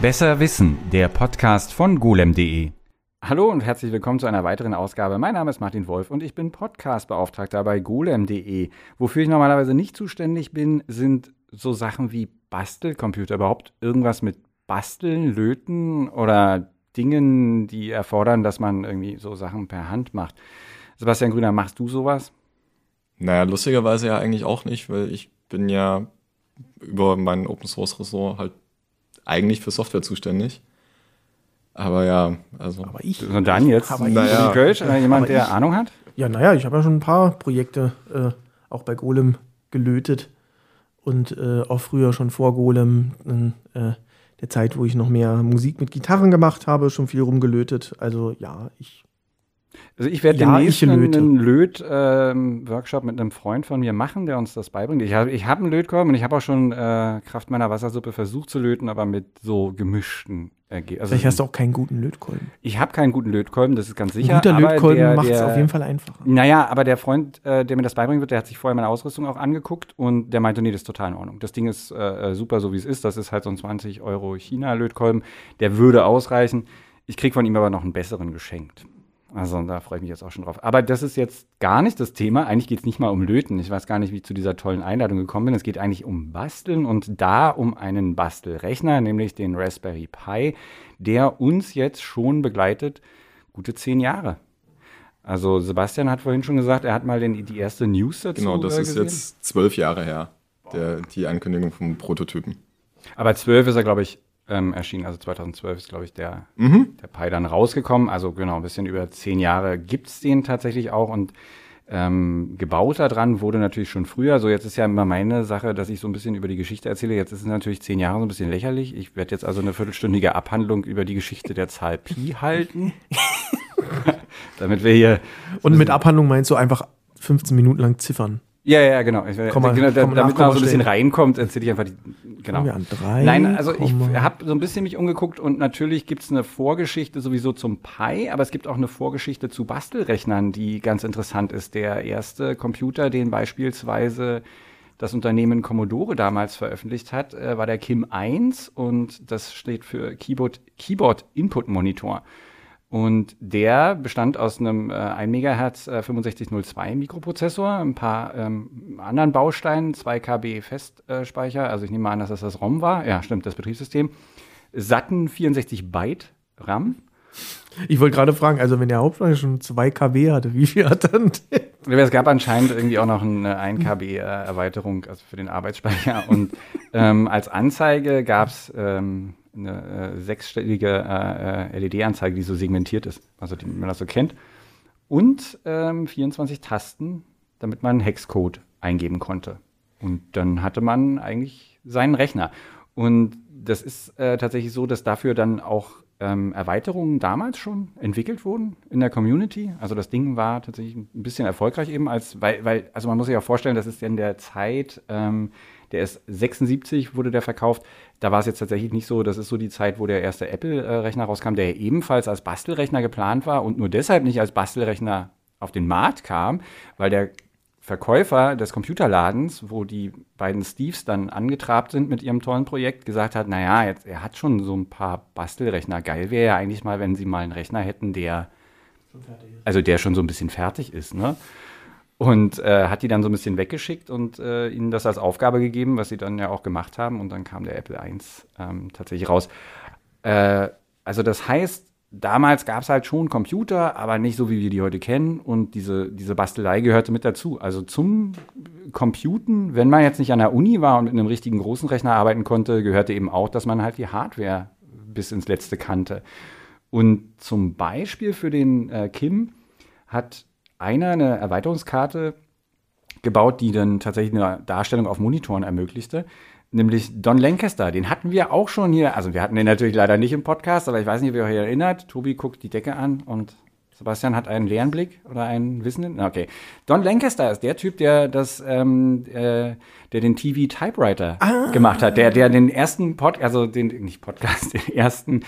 Besser Wissen, der Podcast von golem.de. Hallo und herzlich willkommen zu einer weiteren Ausgabe. Mein Name ist Martin Wolf und ich bin Podcastbeauftragter bei golem.de. Wofür ich normalerweise nicht zuständig bin, sind so Sachen wie Bastelcomputer, überhaupt irgendwas mit Basteln, Löten oder Dingen, die erfordern, dass man irgendwie so Sachen per Hand macht. Sebastian Grüner, machst du sowas? Naja, lustigerweise ja eigentlich auch nicht, weil ich bin ja über mein Open Source Ressort halt eigentlich für Software zuständig. Aber ja, also. Aber ich. Und dann jetzt? Aber naja. Kölsch, äh, jemand, der Ahnung hat? Ja, naja, ich habe ja schon ein paar Projekte äh, auch bei Golem gelötet. Und äh, auch früher schon vor Golem, in äh, der Zeit, wo ich noch mehr Musik mit Gitarren gemacht habe, schon viel rumgelötet. Also ja, ich also ich werde ja, demnächst einen Löt-Workshop ähm, mit einem Freund von mir machen, der uns das beibringt. Ich habe ich hab einen Lötkolben und ich habe auch schon äh, Kraft meiner Wassersuppe versucht zu löten, aber mit so gemischten Ergebnissen. Also Vielleicht hast du auch keinen guten Lötkolben. Ich habe keinen guten Lötkolben, das ist ganz sicher. Ein guter Lötkolben macht es auf jeden Fall einfacher. Naja, aber der Freund, äh, der mir das beibringen wird, der hat sich vorher meine Ausrüstung auch angeguckt und der meinte, nee, das ist total in Ordnung. Das Ding ist äh, äh super, so wie es ist. Das ist halt so ein 20 Euro China-Lötkolben. Der würde ausreichen. Ich kriege von ihm aber noch einen besseren geschenkt. Also da freue ich mich jetzt auch schon drauf. Aber das ist jetzt gar nicht das Thema. Eigentlich geht es nicht mal um Löten. Ich weiß gar nicht, wie ich zu dieser tollen Einladung gekommen bin. Es geht eigentlich um Basteln und da um einen Bastelrechner, nämlich den Raspberry Pi, der uns jetzt schon begleitet, gute zehn Jahre. Also Sebastian hat vorhin schon gesagt, er hat mal den, die erste News dazu Genau, das ist jetzt zwölf Jahre her, der, die Ankündigung vom Prototypen. Aber zwölf ist er, glaube ich, ähm, erschienen. Also 2012 ist, glaube ich, der, mhm. der Pi dann rausgekommen. Also genau, ein bisschen über zehn Jahre gibt es den tatsächlich auch. Und ähm, gebaut daran wurde natürlich schon früher. So, jetzt ist ja immer meine Sache, dass ich so ein bisschen über die Geschichte erzähle. Jetzt ist es natürlich zehn Jahre so ein bisschen lächerlich. Ich werde jetzt also eine viertelstündige Abhandlung über die Geschichte der Zahl Pi halten. Damit wir hier. Und mit Abhandlung meinst du einfach 15 Minuten lang ziffern? Ja, ja, genau. Ich, komm mal, genau komm damit man so ein bisschen reinkommt, erzähle ich einfach die. Genau. Wir an drei, Nein, also ich habe so ein bisschen mich umgeguckt und natürlich gibt es eine Vorgeschichte sowieso zum Pi, aber es gibt auch eine Vorgeschichte zu Bastelrechnern, die ganz interessant ist. Der erste Computer, den beispielsweise das Unternehmen Commodore damals veröffentlicht hat, äh, war der Kim 1 und das steht für Keyboard, Keyboard Input Monitor. Und der bestand aus einem äh, 1 MHz äh, 6502 Mikroprozessor, ein paar ähm, anderen Bausteinen, 2 KB Festspeicher, also ich nehme an, dass das das ROM war. Ja, stimmt, das Betriebssystem. Satten 64 Byte RAM. Ich wollte gerade fragen, also wenn der Hauptspeicher schon 2 KB hatte, wie viel hat dann der? Es gab anscheinend irgendwie auch noch eine 1 KB äh, Erweiterung also für den Arbeitsspeicher. Und ähm, als Anzeige gab es ähm, eine äh, sechsstellige äh, äh LED-Anzeige, die so segmentiert ist, also die man das so kennt. Und ähm, 24 Tasten, damit man Hexcode eingeben konnte. Und dann hatte man eigentlich seinen Rechner. Und das ist äh, tatsächlich so, dass dafür dann auch ähm, Erweiterungen damals schon entwickelt wurden in der Community. Also das Ding war tatsächlich ein bisschen erfolgreich eben als, weil, weil also man muss sich auch vorstellen, das ist in der Zeit, ähm, der ist 76 wurde der verkauft. Da war es jetzt tatsächlich nicht so, das ist so die Zeit, wo der erste Apple-Rechner rauskam, der ebenfalls als Bastelrechner geplant war und nur deshalb nicht als Bastelrechner auf den Markt kam, weil der Verkäufer des Computerladens, wo die beiden Steves dann angetrabt sind mit ihrem tollen Projekt, gesagt hat, naja, jetzt, er hat schon so ein paar Bastelrechner. Geil wäre ja eigentlich mal, wenn sie mal einen Rechner hätten, der, also der schon so ein bisschen fertig ist, ne? Und äh, hat die dann so ein bisschen weggeschickt und äh, ihnen das als Aufgabe gegeben, was sie dann ja auch gemacht haben. Und dann kam der Apple I ähm, tatsächlich raus. Äh, also das heißt, damals gab es halt schon Computer, aber nicht so, wie wir die heute kennen. Und diese, diese Bastelei gehörte mit dazu. Also zum Computen, wenn man jetzt nicht an der Uni war und mit einem richtigen großen Rechner arbeiten konnte, gehörte eben auch, dass man halt die Hardware bis ins Letzte kannte. Und zum Beispiel für den äh, Kim hat einer eine Erweiterungskarte gebaut, die dann tatsächlich eine Darstellung auf Monitoren ermöglichte. Nämlich Don Lancaster, den hatten wir auch schon hier. Also wir hatten den natürlich leider nicht im Podcast, aber ich weiß nicht, ob ihr euch erinnert. Tobi guckt die Decke an und Sebastian hat einen leeren Blick oder einen Wissenden. Okay. Don Lancaster ist der Typ, der das, ähm, äh, der den TV Typewriter ah. gemacht hat, der, der den ersten Pod, also den nicht Podcast, den ersten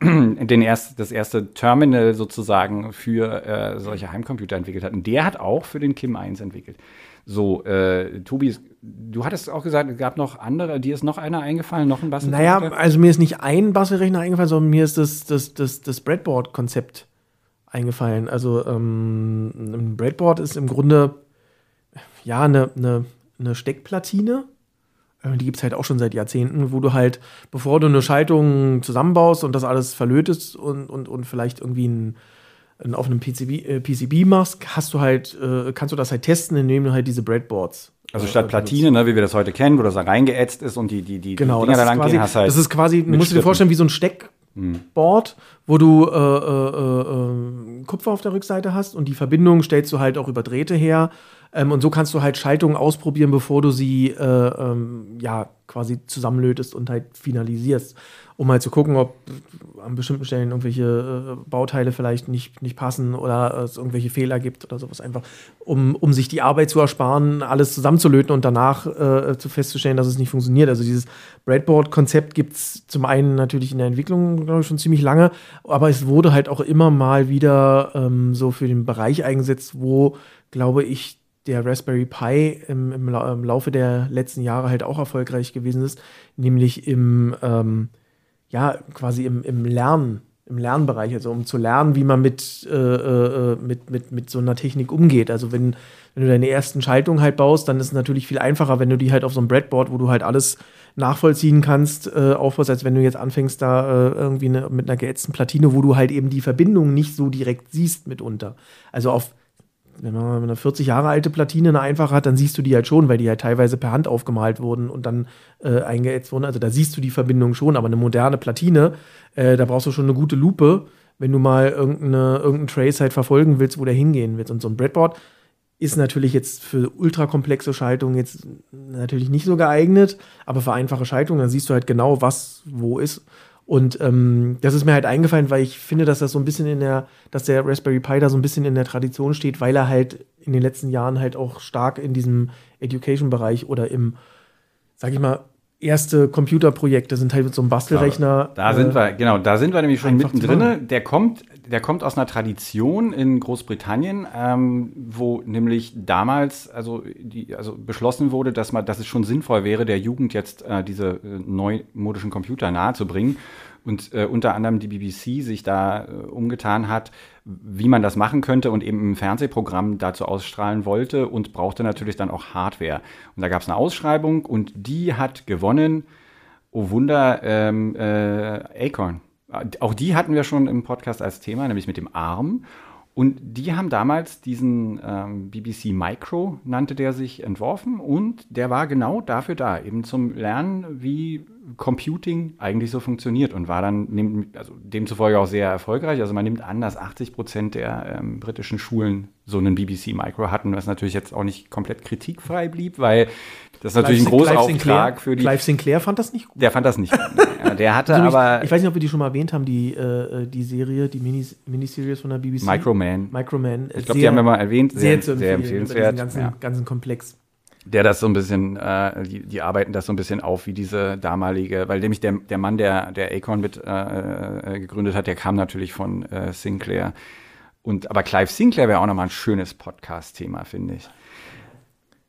den erst, das erste Terminal sozusagen für äh, solche Heimcomputer entwickelt hat. Und der hat auch für den Kim 1 entwickelt. So, äh, Tobi du hattest auch gesagt, es gab noch andere, dir ist noch einer eingefallen, noch ein Bastel? Naja, also mir ist nicht ein Bastelrechner eingefallen, sondern mir ist das, das, das, das Breadboard-Konzept eingefallen. Also ähm, ein Breadboard ist im Grunde ja eine, eine, eine Steckplatine. Äh, Die gibt es halt auch schon seit Jahrzehnten, wo du halt, bevor du eine Schaltung zusammenbaust und das alles verlötest und, und, und vielleicht irgendwie ein, ein auf einem PCB, äh, PCB machst, hast du halt, äh, kannst du das halt testen, indem du halt diese Breadboards. Also äh, statt Platine, ne, wie wir das heute kennen, wo das da reingeätzt ist und die, die, die, Genau, Dinger das da ist, lang quasi, gehen, hast halt. das ist quasi, du musst du dir vorstellen, wie so ein Steckboard, wo du äh, äh, äh, Kupfer auf der Rückseite hast und die Verbindung stellst du halt auch über Drähte her. Ähm, und so kannst du halt Schaltungen ausprobieren, bevor du sie äh, ähm, ja quasi zusammenlötest und halt finalisierst, um halt zu gucken, ob an bestimmten Stellen irgendwelche äh, Bauteile vielleicht nicht, nicht passen oder es irgendwelche Fehler gibt oder sowas einfach, um, um sich die Arbeit zu ersparen, alles zusammenzulöten und danach äh, zu festzustellen, dass es nicht funktioniert. Also dieses Breadboard-Konzept gibt es zum einen natürlich in der Entwicklung, glaube ich, schon ziemlich lange, aber es wurde halt auch immer mal wieder ähm, so für den Bereich eingesetzt, wo, glaube ich, der Raspberry Pi im, im, im Laufe der letzten Jahre halt auch erfolgreich gewesen ist, nämlich im, ähm, ja, quasi im, im Lernen, im Lernbereich, also um zu lernen, wie man mit, äh, äh, mit, mit, mit so einer Technik umgeht. Also wenn, wenn du deine ersten Schaltungen halt baust, dann ist es natürlich viel einfacher, wenn du die halt auf so einem Breadboard, wo du halt alles nachvollziehen kannst, äh, aufbaust, als wenn du jetzt anfängst, da äh, irgendwie ne, mit einer geätzten Platine, wo du halt eben die Verbindung nicht so direkt siehst mitunter. Also auf wenn man eine 40 Jahre alte Platine eine einfache hat, dann siehst du die halt schon, weil die halt teilweise per Hand aufgemalt wurden und dann äh, eingeätzt wurden. Also da siehst du die Verbindung schon, aber eine moderne Platine, äh, da brauchst du schon eine gute Lupe, wenn du mal irgendeine, irgendeinen Trace halt verfolgen willst, wo der hingehen wird. Und so ein Breadboard ist natürlich jetzt für ultrakomplexe Schaltungen jetzt natürlich nicht so geeignet, aber für einfache Schaltungen, dann siehst du halt genau, was wo ist. Und ähm, das ist mir halt eingefallen, weil ich finde, dass das so ein bisschen in der, dass der Raspberry Pi da so ein bisschen in der Tradition steht, weil er halt in den letzten Jahren halt auch stark in diesem Education-Bereich oder im, sag ich mal, erste Computerprojekte sind halt mit so einem Bastelrechner. Da äh, sind wir, genau, da sind wir nämlich schon mittendrin. Der kommt, der kommt aus einer Tradition in Großbritannien, ähm, wo nämlich damals also, die, also beschlossen wurde, dass, man, dass es schon sinnvoll wäre, der Jugend jetzt äh, diese äh, neumodischen Computer nahezubringen. Und äh, unter anderem die BBC sich da äh, umgetan hat, wie man das machen könnte und eben ein Fernsehprogramm dazu ausstrahlen wollte und brauchte natürlich dann auch Hardware. Und da gab es eine Ausschreibung und die hat gewonnen Oh Wunder, ähm, äh, Acorn. Auch die hatten wir schon im Podcast als Thema, nämlich mit dem Arm. Und die haben damals diesen ähm, BBC Micro, nannte der sich, entworfen. Und der war genau dafür da, eben zum Lernen, wie Computing eigentlich so funktioniert. Und war dann also demzufolge auch sehr erfolgreich. Also man nimmt an, dass 80 Prozent der ähm, britischen Schulen so einen BBC Micro hatten, was natürlich jetzt auch nicht komplett kritikfrei blieb, weil das ist natürlich ein Clive großer Sinclair- Auftrag für die Clive Sinclair fand das nicht gut. der fand das nicht. gut. Ja, der hatte Also aber ich weiß nicht, ob wir die schon mal erwähnt haben, die, äh, die Serie, die Minis Miniseries von der BBC. Microman. Microman. Ich glaube, die haben wir mal erwähnt. sehr, zu empfehlen, über diesen empfehlenswert. Ganzen, Ja. ganzen Komplex. Der das so ein bisschen, äh, die, die arbeiten das so ein bisschen auf wie diese damalige, weil nämlich der, der Mann, der, der Acorn mit äh, äh, gegründet hat, der kam natürlich von äh, Sinclair. Und, aber Clive Sinclair wäre auch nochmal ein schönes Podcast-Thema, finde ich.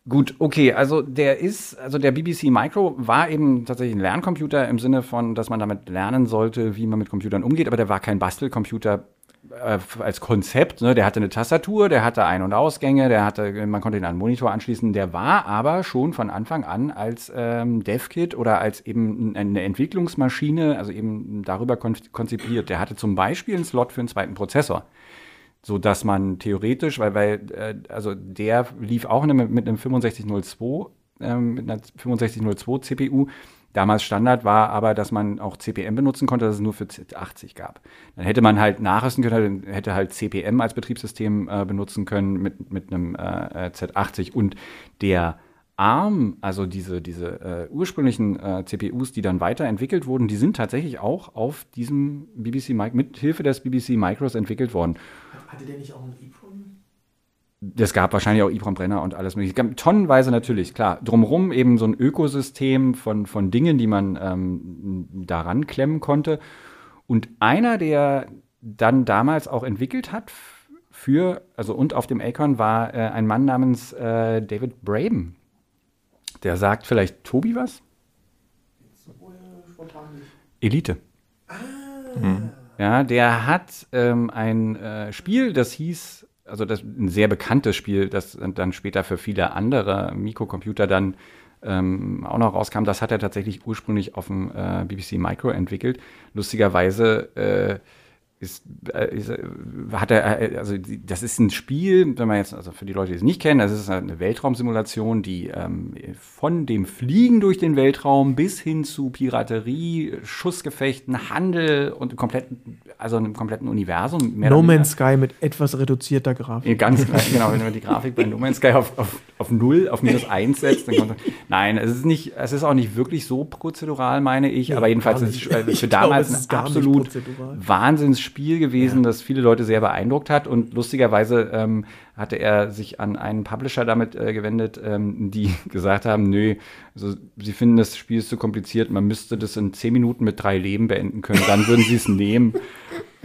Gut, okay, also der ist, also der BBC Micro war eben tatsächlich ein Lerncomputer im Sinne von, dass man damit lernen sollte, wie man mit Computern umgeht, aber der war kein Bastelcomputer äh, als Konzept. Ne? Der hatte eine Tastatur, der hatte Ein- und Ausgänge, der hatte, man konnte ihn an einen Monitor anschließen. Der war aber schon von Anfang an als ähm, DevKit oder als eben eine Entwicklungsmaschine, also eben darüber kon konzipiert. Der hatte zum Beispiel einen Slot für einen zweiten Prozessor so dass man theoretisch, weil, weil äh, also der lief auch einem, mit einem 6502, ähm, mit einer 6502 CPU. Damals Standard war aber, dass man auch CPM benutzen konnte, dass es nur für Z80 gab. Dann hätte man halt nachrüsten können, hätte halt CPM als Betriebssystem äh, benutzen können mit, mit einem äh, Z80 und der ARM, also diese, diese äh, ursprünglichen äh, CPUs, die dann weiterentwickelt wurden, die sind tatsächlich auch auf diesem BBC mit Hilfe des BBC Micros entwickelt worden. Hatte der nicht auch einen EEPROM? Es gab wahrscheinlich auch EEPROM-Brenner und alles mögliche. Tonnenweise natürlich, klar. Drumherum eben so ein Ökosystem von, von Dingen, die man ähm, daran klemmen konnte. Und einer, der dann damals auch entwickelt hat für, also und auf dem Acorn war äh, ein Mann namens äh, David Braben. Der sagt vielleicht Tobi was? Elite. Ah. Ja, der hat ähm, ein äh, Spiel, das hieß, also das ein sehr bekanntes Spiel, das dann später für viele andere Mikrocomputer dann ähm, auch noch rauskam. Das hat er tatsächlich ursprünglich auf dem äh, BBC Micro entwickelt. Lustigerweise äh, ist, äh, ist, äh, hat er, äh, also das ist ein Spiel, wenn man jetzt, also für die Leute, die es nicht kennen, das ist eine Weltraumsimulation, die ähm, von dem Fliegen durch den Weltraum bis hin zu Piraterie, Schussgefechten, Handel und kompletten, also einem kompletten Universum. No Man's Sky mit etwas reduzierter Grafik. Ganz genau, wenn man die Grafik bei No Man's Sky auf, auf, auf 0, auf minus 1 setzt, dann kommt Nein, es ist nicht, es ist auch nicht wirklich so prozedural, meine ich, ja, aber jedenfalls ist es für ich damals glaube, ein absolut Wahnsinns Spiel gewesen, ja. das viele Leute sehr beeindruckt hat. Und lustigerweise ähm, hatte er sich an einen Publisher damit äh, gewendet, ähm, die gesagt haben, nö, also sie finden das Spiel ist zu kompliziert, man müsste das in zehn Minuten mit drei Leben beenden können, dann würden sie es nehmen.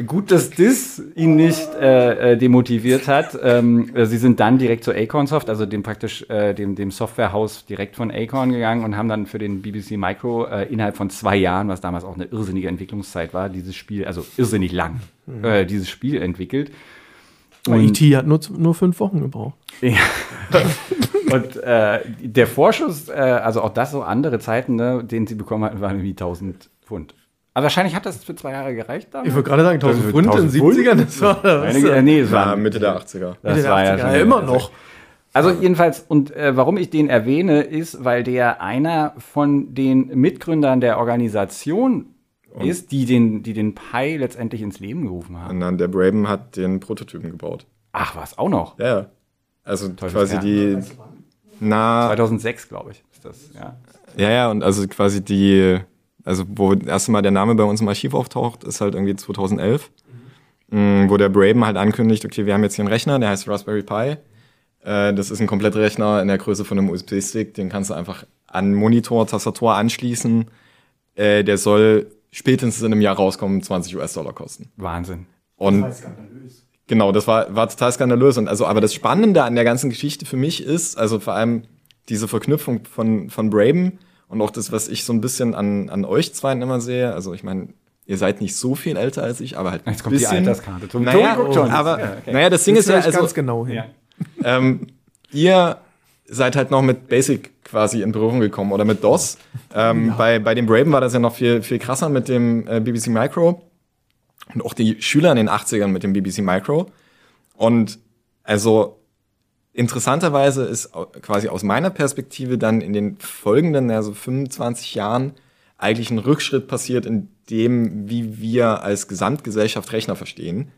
Gut, dass das ihn nicht äh, äh, demotiviert hat. Ähm, äh, sie sind dann direkt zu Acornsoft, also dem praktisch äh, dem, dem Softwarehaus direkt von Acorn gegangen und haben dann für den BBC Micro äh, innerhalb von zwei Jahren, was damals auch eine irrsinnige Entwicklungszeit war, dieses Spiel, also irrsinnig lang, mhm. äh, dieses Spiel entwickelt. Und IT hat nur, nur fünf Wochen gebraucht. Ja. und äh, der Vorschuss, äh, also auch das so andere Zeiten, ne, den sie bekommen hatten, waren irgendwie 1000 Pfund. Aber wahrscheinlich hat das für zwei Jahre gereicht damals. Ich wollte gerade sagen, 1000 Pfund in den 70ern, das war. Das Meine, nee, das war Mitte der 80er. Das Mitte der 80er, ja, ja immer noch. Also jedenfalls, und äh, warum ich den erwähne, ist, weil der einer von den Mitgründern der Organisation und ist, die den, die den Pi letztendlich ins Leben gerufen haben. Und dann der Braben hat den Prototypen gebaut. Ach, was, auch noch? Ja, ja. Also Teufels quasi Kern. die. Na, 2006, glaube ich, ist das, ja. Ja, ja, und also quasi die, also wo das erste Mal der Name bei uns im Archiv auftaucht, ist halt irgendwie 2011, mhm. wo der Braben halt ankündigt, okay, wir haben jetzt hier einen Rechner, der heißt Raspberry Pi. Äh, das ist ein Komplettrechner in der Größe von einem USB-Stick, den kannst du einfach an Monitor, Tastatur anschließen. Äh, der soll spätestens in einem Jahr rauskommen, 20 US-Dollar kosten. Wahnsinn. Und das skandalös. Genau, das war, war total skandalös. Und also, aber das Spannende an der ganzen Geschichte für mich ist, also vor allem diese Verknüpfung von, von Braben und auch das, was ich so ein bisschen an, an euch zwei immer sehe. Also ich meine, ihr seid nicht so viel älter als ich, aber halt Jetzt kommt bisschen, die Alterskarte. Zum naja, oh, aber ja, okay. naja, das Ding ist ja also ganz genau hin. Ja. Ähm, ihr seid halt noch mit Basic quasi in Berührung gekommen oder mit DOS. Ähm, ja. bei, bei dem Braven war das ja noch viel, viel krasser mit dem äh, BBC Micro und auch die Schüler in den 80ern mit dem BBC Micro. Und also interessanterweise ist quasi aus meiner Perspektive dann in den folgenden, also 25 Jahren, eigentlich ein Rückschritt passiert in dem, wie wir als Gesamtgesellschaft Rechner verstehen.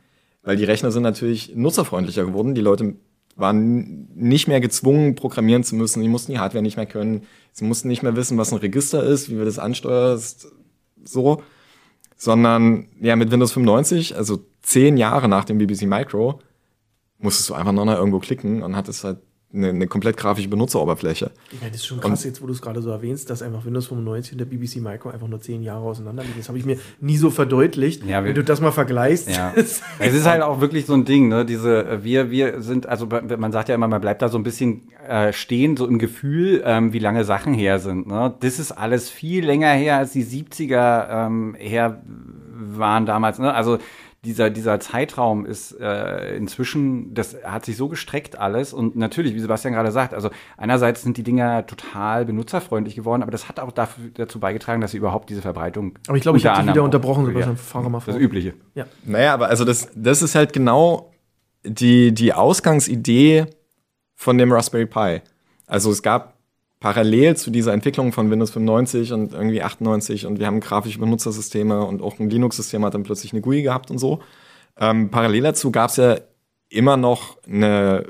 Weil die Rechner sind natürlich nutzerfreundlicher geworden. Die Leute waren nicht mehr gezwungen, programmieren zu müssen. Sie mussten die Hardware nicht mehr können. Sie mussten nicht mehr wissen, was ein Register ist, wie wir das ansteuerst, so. Sondern, ja, mit Windows 95, also zehn Jahre nach dem BBC Micro, musstest du einfach noch mal irgendwo klicken und hattest halt eine, eine komplett grafische Benutzeroberfläche. Ja, das ist schon krass, und, jetzt wo du es gerade so erwähnst, dass einfach Windows 95 und der BBC Micro einfach nur zehn Jahre auseinander liegen. Das habe ich mir nie so verdeutlicht. Ja, wenn du das mal vergleichst. Ja. es ist halt auch wirklich so ein Ding, ne? Diese, äh, wir, wir sind, also man sagt ja immer, man bleibt da so ein bisschen äh, stehen, so im Gefühl, ähm, wie lange Sachen her sind. Ne? Das ist alles viel länger her, als die 70er ähm, her waren damals. Ne? Also dieser, dieser Zeitraum ist äh, inzwischen, das hat sich so gestreckt alles und natürlich, wie Sebastian gerade sagt, also einerseits sind die Dinger total benutzerfreundlich geworden, aber das hat auch dafür, dazu beigetragen, dass sie überhaupt diese Verbreitung. Aber ich glaube, ich habe dich wieder unterbrochen, Sebastian. Fahre mal vor. Das Übliche. Ja. Naja, aber also das, das ist halt genau die, die Ausgangsidee von dem Raspberry Pi. Also es gab parallel zu dieser Entwicklung von Windows 95 und irgendwie 98 und wir haben grafische Benutzersysteme und auch ein Linux-System hat dann plötzlich eine GUI gehabt und so. Ähm, parallel dazu gab es ja immer noch eine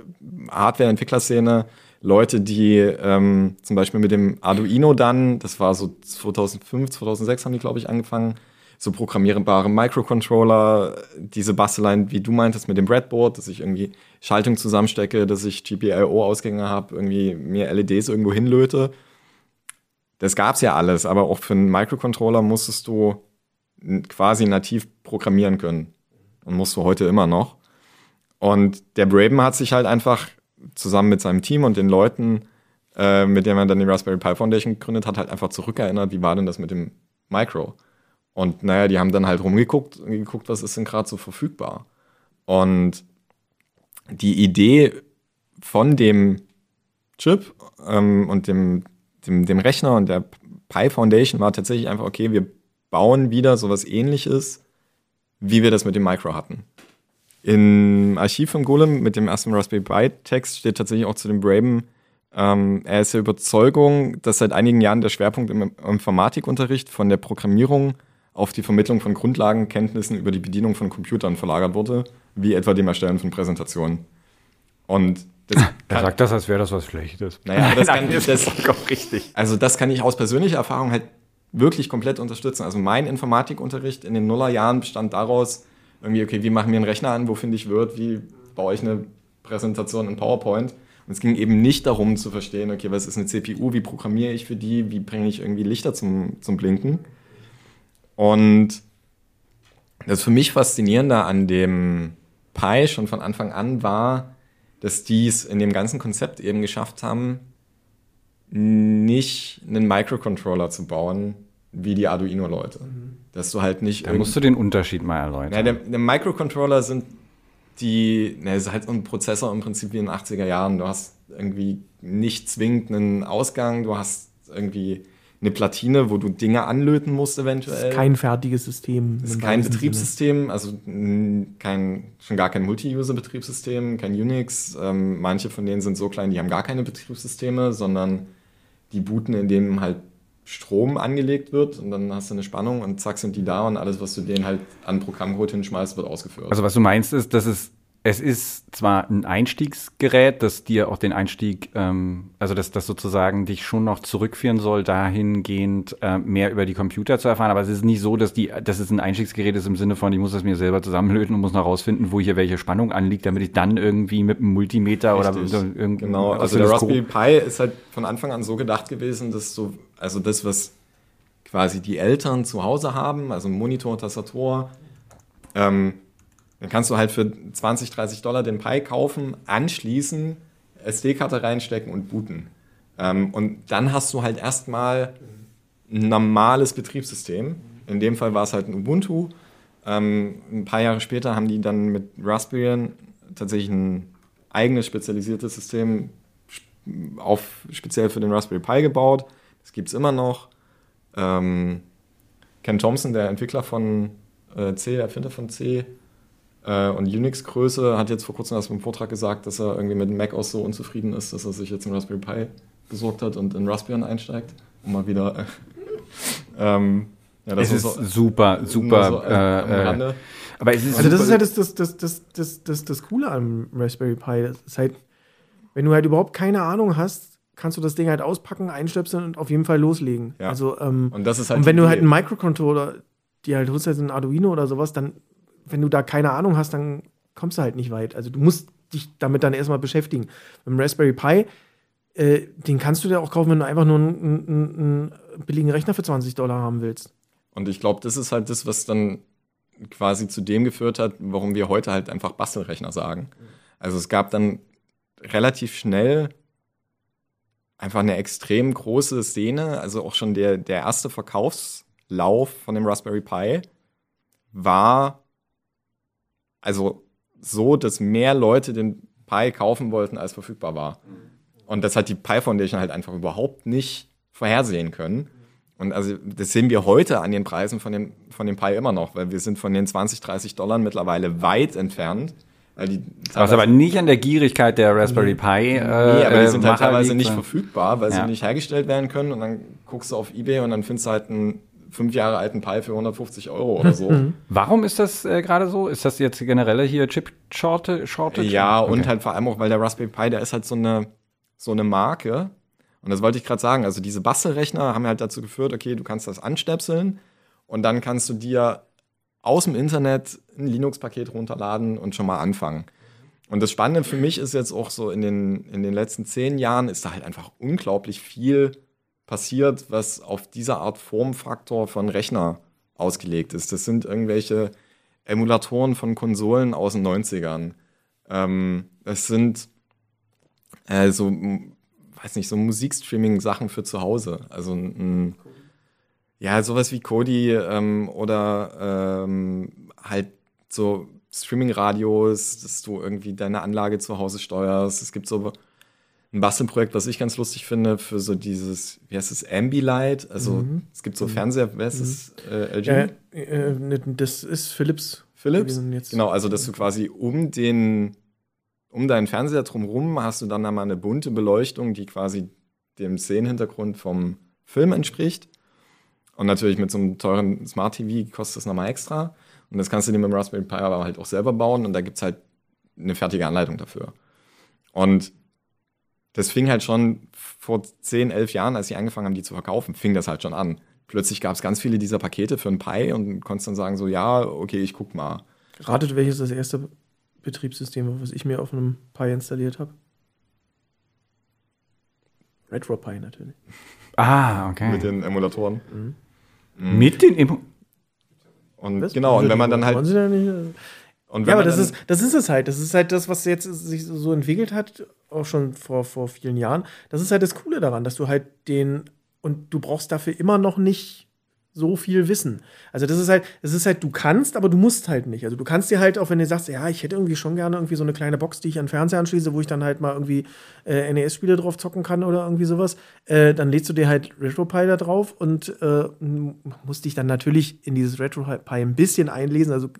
Hardware-Entwicklerszene, Leute, die ähm, zum Beispiel mit dem Arduino dann, das war so 2005, 2006 haben die, glaube ich, angefangen, so programmierbare Microcontroller, diese Basteleien, wie du meintest, mit dem Breadboard, dass ich irgendwie Schaltung zusammenstecke, dass ich GPIO-Ausgänge habe, irgendwie mir LEDs irgendwo hinlöte. Das gab's ja alles, aber auch für einen Microcontroller musstest du quasi nativ programmieren können. Und musst du heute immer noch. Und der Braben hat sich halt einfach zusammen mit seinem Team und den Leuten äh, mit der man dann die Raspberry Pi Foundation gegründet hat, halt einfach zurückerinnert, wie war denn das mit dem Micro? Und naja, die haben dann halt rumgeguckt und geguckt, was ist denn gerade so verfügbar. Und die Idee von dem Chip ähm, und dem, dem, dem Rechner und der Pi Foundation war tatsächlich einfach, okay, wir bauen wieder sowas ähnliches, wie wir das mit dem Micro hatten. Im Archiv von Golem mit dem ersten Raspberry Pi Text steht tatsächlich auch zu dem Braben, ähm, er ist der Überzeugung, dass seit einigen Jahren der Schwerpunkt im Informatikunterricht von der Programmierung auf die Vermittlung von Grundlagenkenntnissen über die Bedienung von Computern verlagert wurde, wie etwa dem Erstellen von Präsentationen. Und das er sagt das, als wäre das was Schlechtes. Naja, das kann das, das richtig. Also das kann ich aus persönlicher Erfahrung halt wirklich komplett unterstützen. Also mein Informatikunterricht in den Nullerjahren bestand daraus, irgendwie, okay, wie machen wir einen Rechner an, wo finde ich Word, wie baue ich eine Präsentation in PowerPoint. Und es ging eben nicht darum zu verstehen, okay, was ist eine CPU, wie programmiere ich für die, wie bringe ich irgendwie Lichter zum, zum Blinken. Und das für mich Faszinierende an dem Pi schon von Anfang an war, dass die es in dem ganzen Konzept eben geschafft haben, nicht einen Microcontroller zu bauen, wie die Arduino-Leute. Mhm. Dass du halt nicht. Da musst du den Unterschied mal erläutern. Ja, der, der Microcontroller sind die, ne, ist halt ein Prozessor im Prinzip wie in den 80er Jahren. Du hast irgendwie nicht zwingend einen Ausgang, du hast irgendwie eine Platine, wo du Dinge anlöten musst eventuell. Das ist kein fertiges System. Das ist kein Betriebssystem, Sinne. also kein, schon gar kein Multi-User-Betriebssystem, kein Unix. Ähm, manche von denen sind so klein, die haben gar keine Betriebssysteme, sondern die booten, in denen halt Strom angelegt wird und dann hast du eine Spannung und zack sind die da und alles, was du denen halt an Programmcode hinschmeißt, wird ausgeführt. Also was du meinst ist, dass es es ist zwar ein Einstiegsgerät, das dir auch den Einstieg, ähm, also dass das sozusagen dich schon noch zurückführen soll, dahingehend äh, mehr über die Computer zu erfahren, aber es ist nicht so, dass die, dass es ein Einstiegsgerät ist im Sinne von, ich muss das mir selber zusammenlöten und muss noch rausfinden, wo hier welche Spannung anliegt, damit ich dann irgendwie mit einem Multimeter Richtig. oder irgendwie. Genau, also der Raspberry Pi ist halt von Anfang an so gedacht gewesen, dass so, also das, was quasi die Eltern zu Hause haben, also Monitor, Tastatur, ähm, dann kannst du halt für 20, 30 Dollar den Pi kaufen, anschließen, SD-Karte reinstecken und booten. Ähm, und dann hast du halt erstmal ein normales Betriebssystem. In dem Fall war es halt ein Ubuntu. Ähm, ein paar Jahre später haben die dann mit Raspberry tatsächlich ein eigenes spezialisiertes System auf, speziell für den Raspberry Pi gebaut. Das gibt es immer noch. Ähm, Ken Thompson, der Entwickler von äh, C, der Erfinder von C, äh, und Unix-Größe hat jetzt vor kurzem erst im Vortrag gesagt, dass er irgendwie mit dem Mac OS so unzufrieden ist, dass er sich jetzt einen Raspberry Pi besorgt hat und in Raspbian einsteigt, um mal wieder. Äh, ähm, ja, das es ist so, super, super. So, äh, äh, aber es ist also das ist halt das, das, das, das, das, das, das Coole am Raspberry Pi. Das ist halt, wenn du halt überhaupt keine Ahnung hast, kannst du das Ding halt auspacken, einstöpseln und auf jeden Fall loslegen. Ja. Also, ähm, und, das ist halt und wenn du halt einen Microcontroller, die halt holst, halt ein Arduino oder sowas, dann wenn du da keine Ahnung hast, dann kommst du halt nicht weit. Also du musst dich damit dann erstmal beschäftigen. Mit dem Raspberry Pi, äh, den kannst du dir auch kaufen, wenn du einfach nur einen, einen, einen billigen Rechner für 20 Dollar haben willst. Und ich glaube, das ist halt das, was dann quasi zu dem geführt hat, warum wir heute halt einfach Bastelrechner sagen. Also es gab dann relativ schnell einfach eine extrem große Szene, also auch schon der, der erste Verkaufslauf von dem Raspberry Pi war also so, dass mehr Leute den Pi kaufen wollten, als verfügbar war. Und das hat die Pi Foundation halt einfach überhaupt nicht vorhersehen können. Und also das sehen wir heute an den Preisen von dem, von dem Pi immer noch, weil wir sind von den 20, 30 Dollar mittlerweile weit entfernt. Was aber nicht an der Gierigkeit der Raspberry Pi. Äh, nee, aber die sind halt teilweise nicht verfügbar, weil ja. sie nicht hergestellt werden können. Und dann guckst du auf Ebay und dann findest du halt einen fünf Jahre alten Pi für 150 Euro oder so. Mhm. Warum ist das äh, gerade so? Ist das jetzt generelle hier Chip-Shortage? Ja, okay. und halt vor allem auch, weil der Raspberry Pi, der ist halt so eine, so eine Marke. Und das wollte ich gerade sagen. Also diese Bastelrechner haben halt dazu geführt, okay, du kannst das anstöpseln und dann kannst du dir aus dem Internet ein Linux-Paket runterladen und schon mal anfangen. Und das Spannende für mich ist jetzt auch so in den, in den letzten zehn Jahren ist da halt einfach unglaublich viel passiert, was auf diese Art Formfaktor von Rechner ausgelegt ist. Das sind irgendwelche Emulatoren von Konsolen aus den 90ern. Ähm, es sind also, weiß nicht, so Musikstreaming-Sachen für zu Hause. Also ein, ja, sowas wie Kodi ähm, oder ähm, halt so Streaming-Radios, dass du irgendwie deine Anlage zu Hause steuerst. Es gibt so ein Bastelprojekt, was ich ganz lustig finde, für so dieses, wie heißt es, Ambilight. Also mhm. es gibt so Fernseher, wer ist es? Mhm. Äh, LG? Äh, äh, das ist Philips. Philips? Genau, also dass du quasi um den, um deinen Fernseher drumherum hast du dann einmal eine bunte Beleuchtung, die quasi dem Szenenhintergrund vom Film entspricht. Und natürlich mit so einem teuren Smart TV kostet das nochmal extra. Und das kannst du dir mit dem Raspberry Pi aber halt auch selber bauen und da gibt es halt eine fertige Anleitung dafür. Und das fing halt schon vor 10, 11 Jahren, als sie angefangen haben, die zu verkaufen, fing das halt schon an. Plötzlich gab es ganz viele dieser Pakete für ein Pi und konntest dann sagen so, ja, okay, ich guck mal. Ratet, welches das erste Betriebssystem war, was ich mir auf einem Pi installiert habe? RetroPie natürlich. Ah, okay. Mit den Emulatoren. Mhm. Mhm. Mit den Emulatoren? Und was? genau, und wenn man dann halt. Und ja, aber das ist, das ist es halt. Das ist halt das, was jetzt sich so entwickelt hat, auch schon vor, vor vielen Jahren. Das ist halt das Coole daran, dass du halt den, und du brauchst dafür immer noch nicht so viel Wissen. Also das ist halt, das ist halt, du kannst, aber du musst halt nicht. Also du kannst dir halt, auch wenn du sagst, ja, ich hätte irgendwie schon gerne irgendwie so eine kleine Box, die ich an den Fernseher anschließe, wo ich dann halt mal irgendwie äh, NES-Spiele drauf zocken kann oder irgendwie sowas, äh, dann lädst du dir halt RetroPie da drauf und äh, musst dich dann natürlich in dieses RetroPie ein bisschen einlesen. Also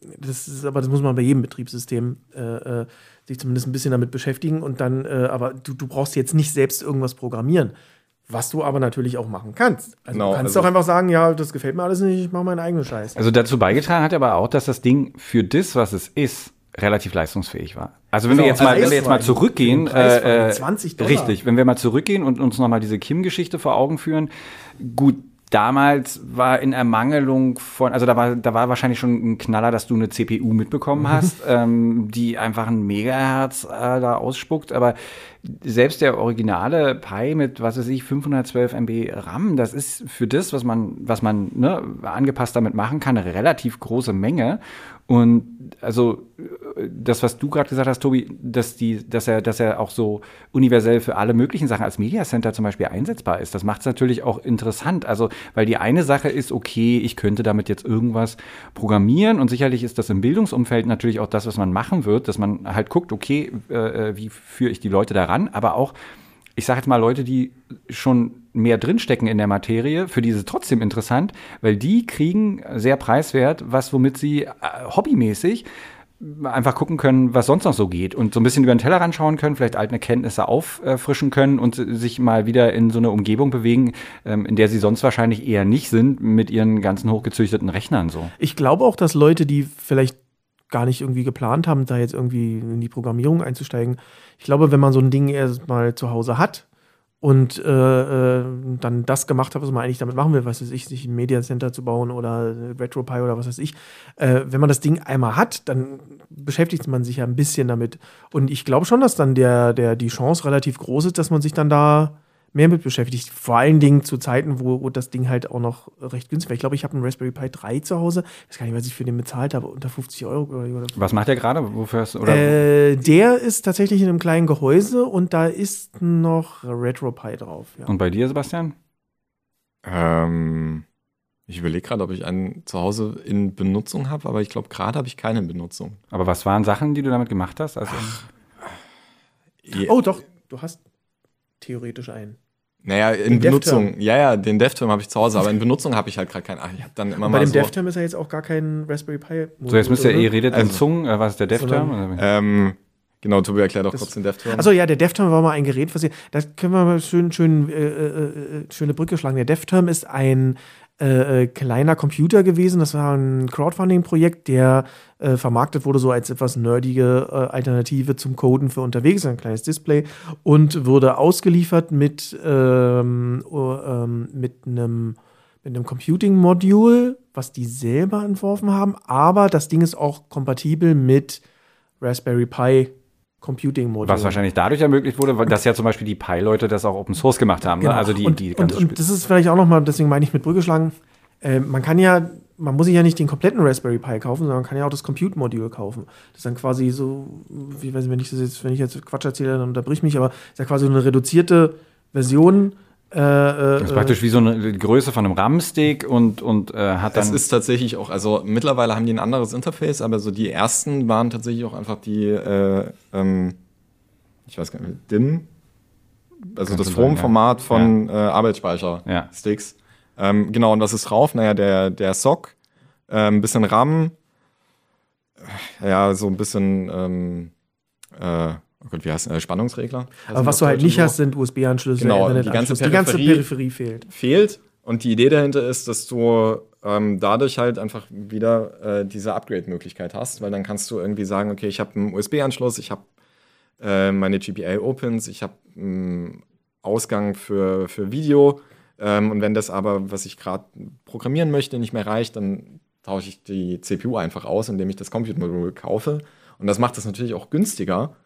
das ist, aber das muss man bei jedem Betriebssystem äh, äh, sich zumindest ein bisschen damit beschäftigen und dann, äh, aber du, du brauchst jetzt nicht selbst irgendwas programmieren. Was du aber natürlich auch machen kannst. Also genau, du kannst also auch einfach sagen, ja, das gefällt mir alles nicht, ich mache meinen eigenen Scheiß. Also dazu beigetragen hat aber auch, dass das Ding für das, was es ist, relativ leistungsfähig war. Also wenn genau, wir jetzt mal, wenn wir jetzt mal zurückgehen, äh, 20 Dollar. richtig, wenn wir mal zurückgehen und uns nochmal diese Kim-Geschichte vor Augen führen, gut, damals war in Ermangelung von, also da war, da war wahrscheinlich schon ein Knaller, dass du eine CPU mitbekommen mhm. hast, ähm, die einfach ein Megahertz äh, da ausspuckt, aber selbst der originale Pi mit, was weiß ich, 512 MB RAM, das ist für das, was man, was man ne, angepasst damit machen kann, eine relativ große Menge. Und also das, was du gerade gesagt hast, Tobi, dass, die, dass, er, dass er auch so universell für alle möglichen Sachen als Media Center zum Beispiel einsetzbar ist, das macht es natürlich auch interessant. Also, weil die eine Sache ist, okay, ich könnte damit jetzt irgendwas programmieren und sicherlich ist das im Bildungsumfeld natürlich auch das, was man machen wird, dass man halt guckt, okay, äh, wie führe ich die Leute da ran, aber auch ich sage jetzt mal Leute, die schon mehr drinstecken in der Materie, für die ist es trotzdem interessant, weil die kriegen sehr preiswert, was womit sie äh, hobbymäßig einfach gucken können, was sonst noch so geht und so ein bisschen über den Teller schauen können, vielleicht alte Kenntnisse auffrischen können und sich mal wieder in so eine Umgebung bewegen, ähm, in der sie sonst wahrscheinlich eher nicht sind mit ihren ganzen hochgezüchteten Rechnern so. Ich glaube auch, dass Leute, die vielleicht gar nicht irgendwie geplant haben, da jetzt irgendwie in die Programmierung einzusteigen. Ich glaube, wenn man so ein Ding erstmal zu Hause hat und äh, äh, dann das gemacht hat, was man eigentlich damit machen will, was weiß ich, sich ein Media Center zu bauen oder RetroPie oder was weiß ich, äh, wenn man das Ding einmal hat, dann beschäftigt man sich ja ein bisschen damit. Und ich glaube schon, dass dann der, der, die Chance relativ groß ist, dass man sich dann da mehr mit beschäftigt. Vor allen Dingen zu Zeiten, wo, wo das Ding halt auch noch recht günstig war. Ich glaube, ich habe einen Raspberry Pi 3 zu Hause. Ich weiß gar nicht, was ich für den bezahlt habe. Unter 50 Euro. Oder, was macht der gerade? Wofür hast, oder? Äh, der ist tatsächlich in einem kleinen Gehäuse und da ist noch RetroPie drauf. Ja. Und bei dir, Sebastian? Ähm, ich überlege gerade, ob ich einen zu Hause in Benutzung habe, aber ich glaube, gerade habe ich keine in Benutzung. Aber was waren Sachen, die du damit gemacht hast? Also Ach, oh, doch, du hast theoretisch ein. Naja, in den Benutzung, ja, ja, den DevTerm habe ich zu Hause, aber in Benutzung habe ich halt gerade keinen. Ich habe dann immer mal Bei dem so DevTerm ist ja jetzt auch gar kein Raspberry Pi. So, jetzt müsst ihr, ihr redet also, in Zungen, äh, was ist der DevTerm? Ähm, genau, Tobi erklärt doch kurz den DevTerm. Also ja, der DevTerm war mal ein Gerät, was ihr, das können wir mal schön, schön, äh, äh, äh schöne Brücke schlagen. Der DevTerm ist ein äh, äh, kleiner Computer gewesen. Das war ein Crowdfunding-Projekt, der äh, vermarktet wurde so als etwas nerdige äh, Alternative zum Coden für unterwegs, ein kleines Display und wurde ausgeliefert mit, ähm, ähm, mit einem mit einem Computing-Modul, was die selber entworfen haben, aber das Ding ist auch kompatibel mit Raspberry Pi Computing Modul. Was wahrscheinlich dadurch ermöglicht wurde, dass ja zum Beispiel die Pi-Leute das auch Open Source gemacht haben. Ne? Genau. Ne? Also die, und, die und, und das ist vielleicht auch nochmal, deswegen meine ich mit Brücke schlagen. Äh, man kann ja man muss sich ja nicht den kompletten Raspberry Pi kaufen, sondern man kann ja auch das Compute-Modul kaufen. Das ist dann quasi so, wie weiß ich, wenn ich das jetzt, wenn ich jetzt Quatsch erzähle, dann unterbrich mich, aber ist ja quasi so eine reduzierte Version. Äh, das ist praktisch wie so eine Größe von einem RAM-Stick und, und äh, hat dann. Es ist tatsächlich auch, also mittlerweile haben die ein anderes Interface, aber so die ersten waren tatsächlich auch einfach die, äh, ähm, ich weiß gar nicht, DIM, also das sein, Format ja. von äh, Arbeitsspeicher-Sticks. Ähm, genau, und was ist drauf? Naja, der, der SOC, äh, ein bisschen RAM, äh, ja, so ein bisschen, ähm, äh, oh Gott, wie heißt der Spannungsregler? Heißt aber was das du halt Deutsch nicht hast, sind USB-Anschlüsse, Genau, die ganze. Die ganze Peripherie- fehlt. fehlt. Und die Idee dahinter ist, dass du ähm, dadurch halt einfach wieder äh, diese Upgrade-Möglichkeit hast, weil dann kannst du irgendwie sagen, okay, ich habe einen USB-Anschluss, ich habe äh, meine GPA-Opens, ich habe einen Ausgang für, für Video. Ähm, und wenn das aber, was ich gerade programmieren möchte, nicht mehr reicht, dann tausche ich die CPU einfach aus, indem ich das Compute-Modul kaufe. Und das macht es natürlich auch günstiger,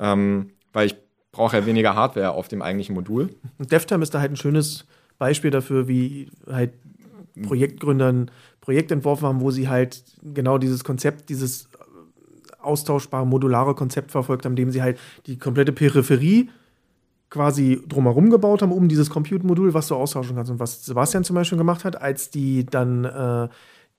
ähm, weil ich brauche ja weniger Hardware auf dem eigentlichen Modul. DevTime ist da halt ein schönes Beispiel dafür, wie halt Projektgründer ein Projekt entworfen haben, wo sie halt genau dieses Konzept, dieses austauschbare, modulare Konzept verfolgt haben, indem sie halt die komplette Peripherie quasi drumherum gebaut haben, um dieses Compute-Modul, was du austauschen kannst. Und was Sebastian zum Beispiel gemacht hat, als die dann äh,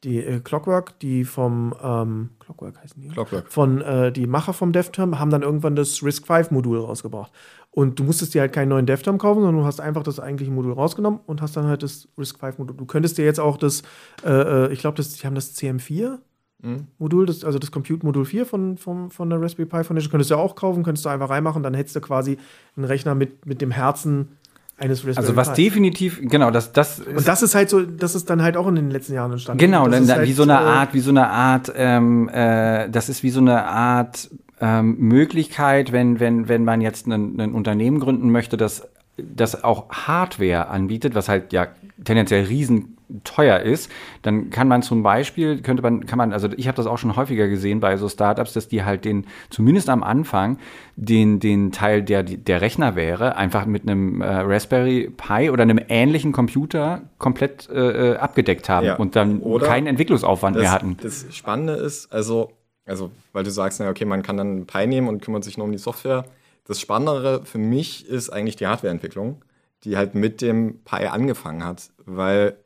die äh, Clockwork, die vom ähm, Clockwork heißen die? Clockwork. Von äh, die Macher vom DevTerm haben dann irgendwann das RISC-V-Modul rausgebracht. Und du musstest dir halt keinen neuen DevTerm kaufen, sondern du hast einfach das eigentliche Modul rausgenommen und hast dann halt das RISC-V-Modul. Du könntest dir jetzt auch das, äh, äh, ich glaube, die haben das CM4 Mhm. Modul, das, also das Compute-Modul 4 von, von, von der Raspberry Pi Foundation, könntest du ja auch kaufen, könntest du einfach reinmachen, dann hättest du quasi einen Rechner mit, mit dem Herzen eines Raspberry also was Pi. definitiv, genau, das, das Und das ist halt so, das ist dann halt auch in den letzten Jahren entstanden. Genau, dann halt, wie so eine äh, Art, wie so eine Art, ähm, äh, das ist wie so eine Art ähm, Möglichkeit, wenn, wenn, wenn man jetzt ein, ein Unternehmen gründen möchte, das, das auch Hardware anbietet, was halt ja tendenziell riesen teuer ist, dann kann man zum Beispiel, könnte man, kann man, also ich habe das auch schon häufiger gesehen bei so Startups, dass die halt den, zumindest am Anfang, den, den Teil, der der Rechner wäre, einfach mit einem äh, Raspberry Pi oder einem ähnlichen Computer komplett äh, äh, abgedeckt haben Ja. und dann Oder keinen Entwicklungsaufwand mehr Das, hatten. das Spannende ist, also, also, weil du sagst, na, okay, man kann dann Pi nehmen und kümmert sich nur um die Software. Das Spannendere für mich ist eigentlich die Hardwareentwicklung, die halt mit dem Pi angefangen hat, weil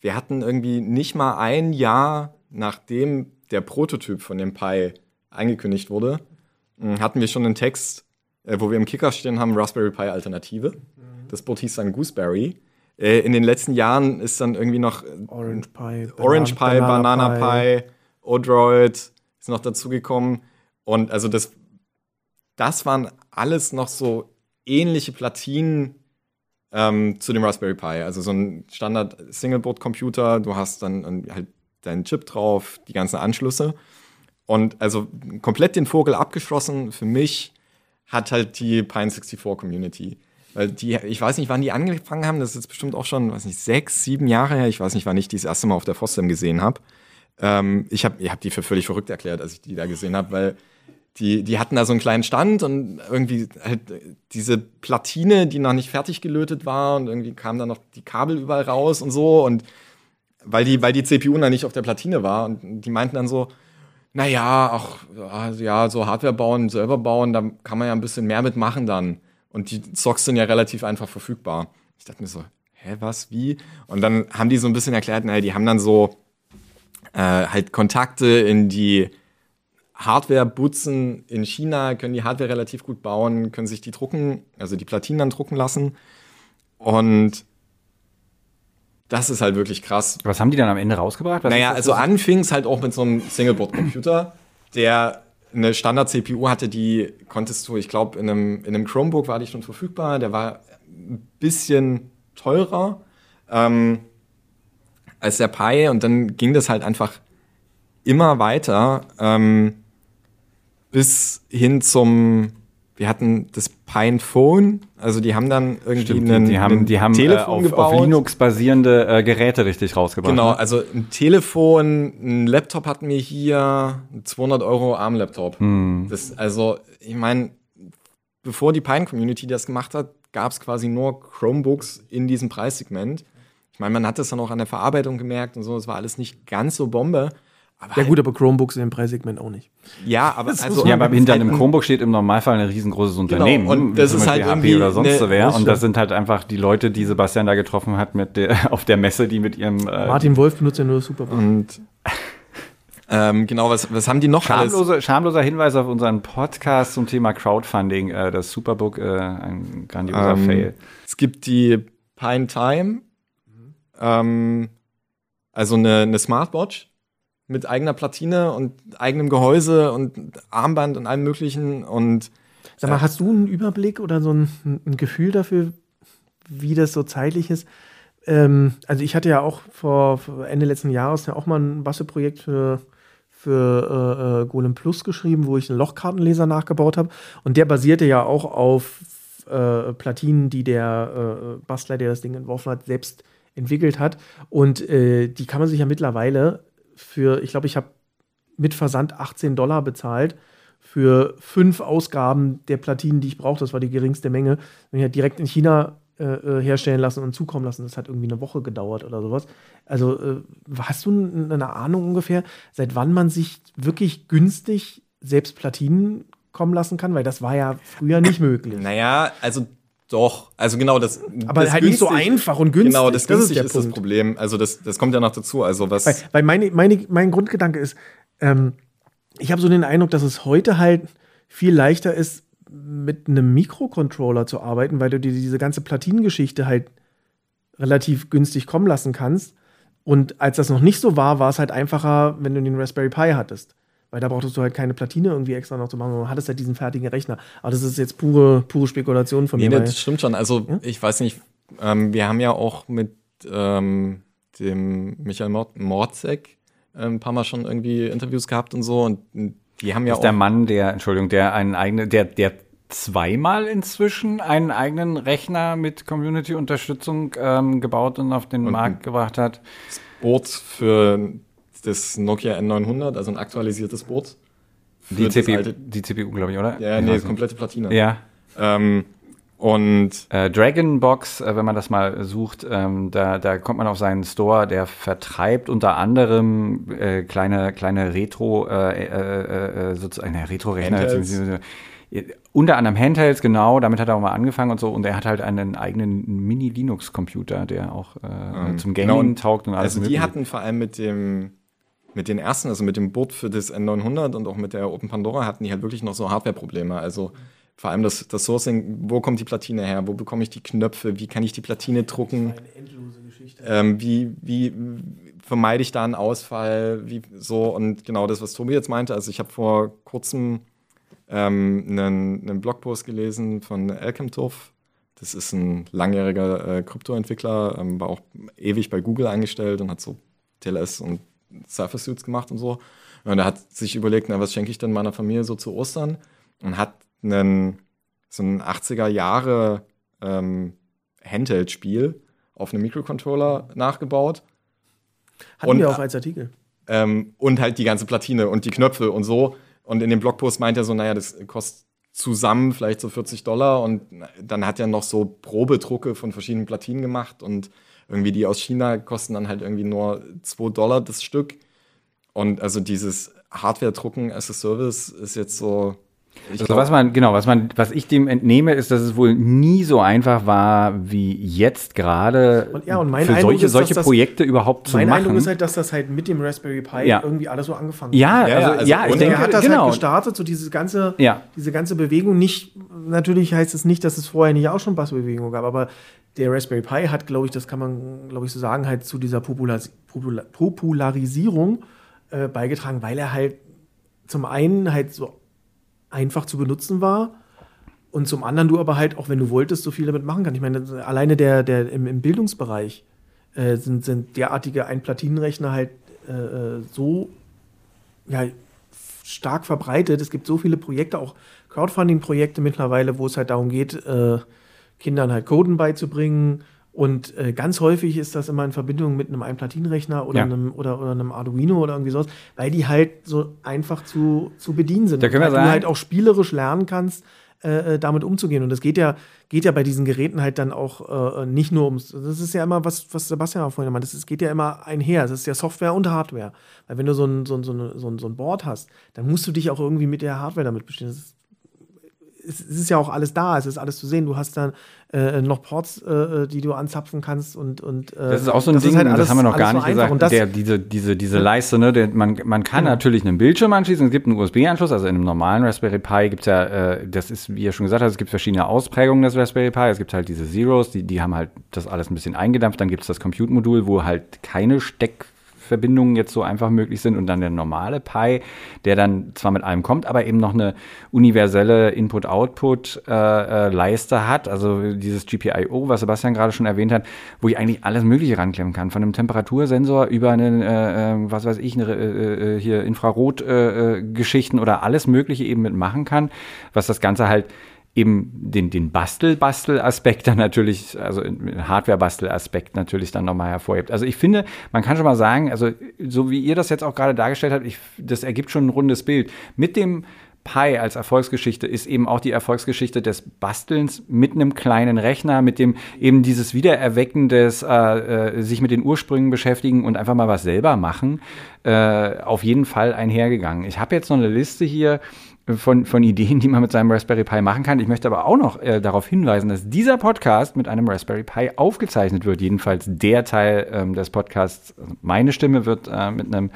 wir hatten irgendwie nicht mal ein Jahr, nachdem der Prototyp von dem Pi angekündigt wurde, mh, hatten wir schon einen Text, äh, wo wir im Kicker stehen haben, Raspberry Pi Alternative. Das Boot hieß dann Gooseberry. Äh, in den letzten Jahren ist dann irgendwie noch Orange Pi, Orange Pi, Banan- Banana Pi, Odroid ist noch dazugekommen. Und also das, das waren alles noch so ähnliche Platinen ähm, zu dem Raspberry Pi. Also so ein Standard Singleboard-Computer, du hast dann ähm, halt deinen Chip drauf, die ganzen Anschlüsse. Und also komplett den Vogel abgeschlossen für mich hat halt die Pine 64 Community. Weil die, ich weiß nicht, wann die angefangen haben, das ist jetzt bestimmt auch schon, weiß nicht, sechs, sieben Jahre her. Ich weiß nicht, wann ich die das erste Mal auf der FOSDEM gesehen habe. Ähm, ich habe ich hab die für völlig verrückt erklärt, als ich die da gesehen habe, weil die, die hatten da so einen kleinen Stand und irgendwie halt diese Platine, die noch nicht fertig gelötet war und irgendwie kamen dann noch die Kabel überall raus und so und weil die, weil die CPU dann nicht auf der Platine war und die meinten dann so, naja, ach, ja, so Hardware bauen, selber bauen, da kann man ja ein bisschen mehr mitmachen dann. Und die Socks sind ja relativ einfach verfügbar. Ich dachte mir so, hä, was, wie? Und dann haben die so ein bisschen erklärt, naja, die haben dann so äh, halt Kontakte in die Hardware-Butzen in China, können die Hardware relativ gut bauen, können sich die drucken, also die Platinen dann drucken lassen. Und das ist halt wirklich krass. Was haben die dann am Ende rausgebracht? Was Naja, also anfing es halt auch mit so einem Singleboard-Computer, der eine Standard-CPU hatte, die konntest du, ich glaube, in einem, in einem Chromebook war die schon verfügbar, der war ein bisschen teurer ähm, als der Pi und dann ging das halt einfach immer weiter ähm, bis hin zum, wir hatten das Pine Phone, also die haben dann irgendwie Stimmt, einen, die, haben, die haben äh, Telefon auf, gebaut. auf Linux basierende äh, Geräte richtig rausgebracht. Genau, ne? also ein Telefon, ein Laptop hatten wir hier, ein 200 Euro ARM-Laptop. Hm. Das, also, ich meine, bevor die Pine-Community das gemacht hat, gab es quasi nur Chromebooks in diesem Preissegment. Ich meine, man hat das dann auch an der Verarbeitung gemerkt und so, es war alles nicht ganz so Bombe. Aber ja, gut, aber Chromebooks in dem Preissegment auch nicht. Ja, aber also. Ja, aber hinter einem Chromebook steht im Normalfall ein riesengroßes Unternehmen. Genau. Und das ist halt HP oder sonst so wer. Und das sind halt einfach die Leute, die Sebastian da getroffen hat mit der, auf der Messe, die mit ihrem. Äh, Martin Wolf benutzt ja nur Superbook. Und. Ähm, genau, was, was haben die noch Schamlose, alles? Schamloser Hinweis auf unseren Podcast zum Thema Crowdfunding. Äh, das Superbook, äh, ein grandioser ähm, Fail. Es gibt die Pine Time, ähm, also eine, eine Smartwatch mit eigener Platine und eigenem Gehäuse und Armband und allem möglichen und Sag mal, äh, hast du einen Überblick oder so ein, ein, Gefühl dafür, wie das so zeitlich ist? Ähm, also ich hatte ja auch vor, vor, Ende letzten Jahres ja auch mal ein Bastelprojekt für, für äh, äh, Golem Plus geschrieben, wo ich einen Lochkartenleser nachgebaut habe. Und der basierte ja auch auf äh, Platinen, die der äh, Bastler, der das Ding entworfen hat, selbst entwickelt hat. Und äh, die kann man sich ja mittlerweile für, ich glaube, ich habe mit Versand 18 Dollar bezahlt für fünf Ausgaben der Platinen, die ich brauche. Das war die geringste Menge. Wenn ich halt direkt in China äh, äh, herstellen lassen und zukommen lassen. Das hat irgendwie eine Woche gedauert oder sowas. Also äh, hast du eine Ahnung ungefähr, seit wann man sich wirklich günstig selbst Platinen kommen lassen kann? Weil das war ja früher nicht möglich. Naja, also doch, also genau das. Aber das halt günstig, nicht so einfach und günstig. Genau, das, das ist, ist das Problem. Also das, das kommt ja noch dazu. Also was. Weil, weil meine, meine, mein Grundgedanke ist, ähm, ich habe so den Eindruck, dass es heute halt viel leichter ist, mit einem Mikrocontroller zu arbeiten, weil du dir diese ganze Platinengeschichte halt relativ günstig kommen lassen kannst. Und als das noch nicht so war, war es halt einfacher, wenn du den Raspberry Pi hattest. Weil da brauchtest du halt keine Platine irgendwie extra noch zu machen, du hattest halt diesen fertigen Rechner. Aber das ist jetzt pure, pure Spekulation von nee, mir. Nee, das stimmt schon. Also ja? ich weiß nicht, ähm, wir haben ja auch mit ähm, dem Michael Morzek äh, ein paar Mal schon irgendwie Interviews gehabt und so und die haben ja das ist der Mann, der, Entschuldigung, der einen eigenen, der, der zweimal inzwischen einen eigenen Rechner mit Community-Unterstützung ähm, gebaut und auf den und Markt gebracht hat. Board für das Nokia N900, also ein aktualisiertes Board. Die, CPU, die CPU, glaube ich, oder? Ja, nee, also. komplette Platine. Ja. Ähm, und äh, Dragonbox, äh, wenn man das mal sucht, ähm, da, da kommt man auf seinen Store, der vertreibt unter anderem äh, kleine, kleine Retro, äh, äh, äh, sozusagen, eine Retro-Rechner. Unter anderem Handhelds, genau, damit hat er auch mal angefangen und so. Und er hat halt einen eigenen Mini-Linux-Computer, der auch äh, mhm. zum Gaming genau. taugt und alles. Also die mögliche. hatten vor allem mit dem mit den ersten, also mit dem Boot für das N900 und auch mit der Open Pandora hatten die halt wirklich noch so Hardware-Probleme. Also vor allem das, das Sourcing, wo kommt die Platine her, wo bekomme ich die Knöpfe, wie kann ich die Platine drucken, eine endlose Geschichte. Ähm, wie, wie vermeide ich da einen Ausfall, wie so und genau das, was Tobi jetzt meinte. Also ich habe vor kurzem ähm, einen, einen Blogpost gelesen von Elkemtov. Das ist ein langjähriger äh, Kryptoentwickler, ähm, war auch ewig bei Google eingestellt und hat so TLS und Surface Suits gemacht und so. Und er hat sich überlegt, na, was schenke ich denn meiner Familie so zu Ostern? Und hat einen, so ein 80er Jahre ähm, Handheld-Spiel auf einem Mikrocontroller nachgebaut. Hatten und, wir auch als Artikel. Ähm, und halt die ganze Platine und die Knöpfe und so. Und in dem Blogpost meint er so, naja, das kostet zusammen vielleicht so 40 Dollar. Und dann hat er noch so Probedrucke von verschiedenen Platinen gemacht und irgendwie die aus China kosten dann halt irgendwie nur 2 Dollar das Stück. Und also dieses Hardware-Drucken as a Service ist jetzt so. Also glaub, was man, genau, was man, was ich dem entnehme, ist, dass es wohl nie so einfach war, wie jetzt gerade und, ja, für Eindruck solche, ist, solche das, Projekte überhaupt zu mein machen. Mein Eindruck ist halt, dass das halt mit dem Raspberry Pi ja. irgendwie alles so angefangen ja, hat. Ja, also, also, ja, ich denke, er hat das genau. halt gestartet, so diese ganze, ja. diese ganze Bewegung. Nicht, natürlich heißt es nicht, dass es vorher nicht auch schon Bassbewegung gab, aber der Raspberry Pi hat, glaube ich, das kann man, glaube ich, so sagen, halt zu dieser Popular Popular Popularisierung äh, beigetragen, weil er halt zum einen halt so einfach zu benutzen war und zum anderen du aber halt, auch wenn du wolltest, so viel damit machen kannst. Ich meine, alleine der, der im, im Bildungsbereich äh, sind, sind derartige Einplatinenrechner halt äh, äh, so ja, stark verbreitet. Es gibt so viele Projekte, auch Crowdfunding-Projekte mittlerweile, wo es halt darum geht, äh, Kindern halt Coden beizubringen. Und äh, ganz häufig ist das immer in Verbindung mit einem Einplatinenrechner oder, ja. einem, oder, oder einem Arduino oder irgendwie sowas, weil die halt so einfach zu, zu bedienen sind. Da können wir weil sagen, du halt auch spielerisch lernen kannst, äh, äh, damit umzugehen. Und das geht ja, geht ja bei diesen Geräten halt dann auch äh, nicht nur ums, das ist ja immer, was, was Sebastian auch vorhin meinte, es geht ja immer einher. Es ist ja Software und Hardware. Weil wenn du so ein, so ein, so ein, so ein Board hast, dann musst du dich auch irgendwie mit der Hardware damit beschäftigen. Das ist es ist ja auch alles da, es ist alles zu sehen. Du hast dann äh, noch Ports, äh, die du anzapfen kannst und. und äh, das ist auch so ein Ding, halt alles, das haben wir noch gar nicht gesagt. Und das, der, diese, diese, diese Leiste, ne, der, man, man kann ja. natürlich einen Bildschirm anschließen, es gibt einen USB-Anschluss, also in einem normalen Raspberry Pi gibt es ja, äh, das ist, wie ihr schon gesagt habt, es gibt verschiedene Ausprägungen des Raspberry Pi. Es gibt halt diese Zeros, die, die haben halt das alles ein bisschen eingedampft. Dann gibt es das Compute-Modul, wo halt keine Steck Verbindungen jetzt so einfach möglich sind und dann der normale Pi, der dann zwar mit allem kommt, aber eben noch eine universelle Input-Output-Leiste äh, äh, hat, also dieses GPIO, was Sebastian gerade schon erwähnt hat, wo ich eigentlich alles Mögliche ranklemmen kann, von einem Temperatursensor über einen, äh, äh was weiß ich, eine, hier Infrarot-Geschichten oder alles Mögliche eben mitmachen kann, was das Ganze halt eben den, den Bastel-Bastel-Aspekt dann natürlich, also Hardware-Bastel-Aspekt natürlich dann nochmal hervorhebt. Also ich finde, man kann schon mal sagen, also so wie ihr das jetzt auch gerade dargestellt habt, ich, das ergibt schon ein rundes Bild. Mit dem Pi als Erfolgsgeschichte ist eben auch die Erfolgsgeschichte des Bastelns mit einem kleinen Rechner, mit dem eben dieses Wiedererwecken des äh, äh, sich mit den Ursprüngen beschäftigen und einfach mal was selber machen, äh, auf jeden Fall einhergegangen. Ich habe jetzt noch eine Liste hier von, von Ideen, die man mit seinem Raspberry Pi machen kann. Ich möchte aber auch noch äh, darauf hinweisen, dass dieser Podcast mit einem Raspberry Pi aufgezeichnet wird. Jedenfalls der Teil ähm, des Podcasts, also meine Stimme wird äh, mit einem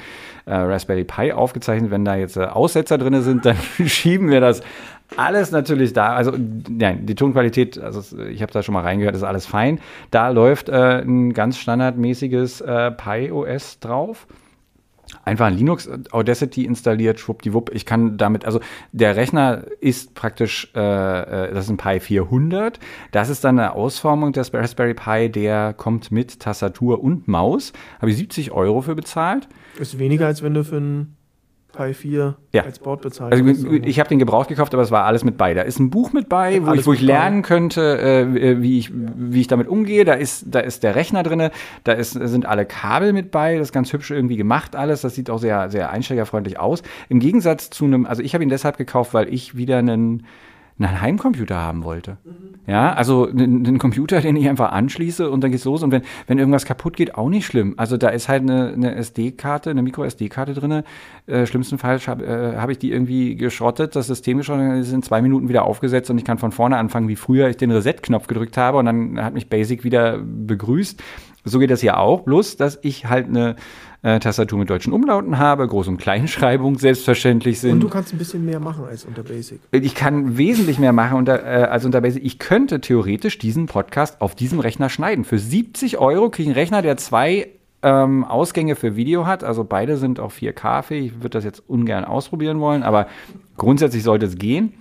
äh, Raspberry Pi aufgezeichnet. Wenn da jetzt äh, Aussetzer drin sind, dann schieben wir das alles natürlich da. Also nein, die Tonqualität, also ich habe da schon mal reingehört, ist alles fein. Da läuft äh, ein ganz standardmäßiges Pi OS drauf einfach ein Linux Audacity installiert, schwuppdiwupp. Ich kann damit, also der Rechner ist praktisch, äh, äh das ist ein Pi 400. Das ist dann eine Ausformung des Raspberry Pi, der kommt mit Tastatur und Maus. Habe ich 70 Euro für bezahlt. Ist weniger, als wenn du für ein Pi 4 ja. als Board bezahlt. Also, ich habe den gebraucht gekauft, aber es war alles mit bei. Da ist ein Buch mit bei, wo, ich, wo ich, lernen könnte, äh, wie, ich, wie ich damit umgehe. Da ist, da ist der Rechner drin, da ist, sind alle Kabel mit bei. Das ist ganz hübsch irgendwie gemacht alles. Das sieht auch sehr, sehr einsteigerfreundlich aus. Im Gegensatz zu einem, also ich habe ihn deshalb gekauft, weil ich wieder einen einen Heimcomputer haben wollte. Ja, also einen Computer, den ich einfach anschließe und dann geht's los. Und wenn, wenn irgendwas kaputt geht, auch nicht schlimm. Also da ist halt eine, eine SD-Karte, eine Micro-SD-Karte drin. Äh, schlimmstenfalls habe äh, hab ich die irgendwie geschrottet, das System geschrottet, ist in zwei Minuten wieder aufgesetzt und ich kann von vorne anfangen, wie früher ich den Reset-Knopf gedrückt habe und dann hat mich Basic wieder begrüßt. So geht das hier auch, bloß dass ich halt eine äh, Tastatur mit deutschen Umlauten habe, Groß- und Kleinschreibung selbstverständlich sind. Und du kannst ein bisschen mehr machen als unter Basic. Ich kann wesentlich mehr machen unter, äh, als unter Basic. Ich könnte theoretisch diesen Podcast auf diesem Rechner schneiden. Für 70 Euro kriege ich einen Rechner, der zwei ähm, Ausgänge für Video hat. Also beide sind auch 4K-fähig. Ich würde das jetzt ungern ausprobieren wollen, aber grundsätzlich sollte es gehen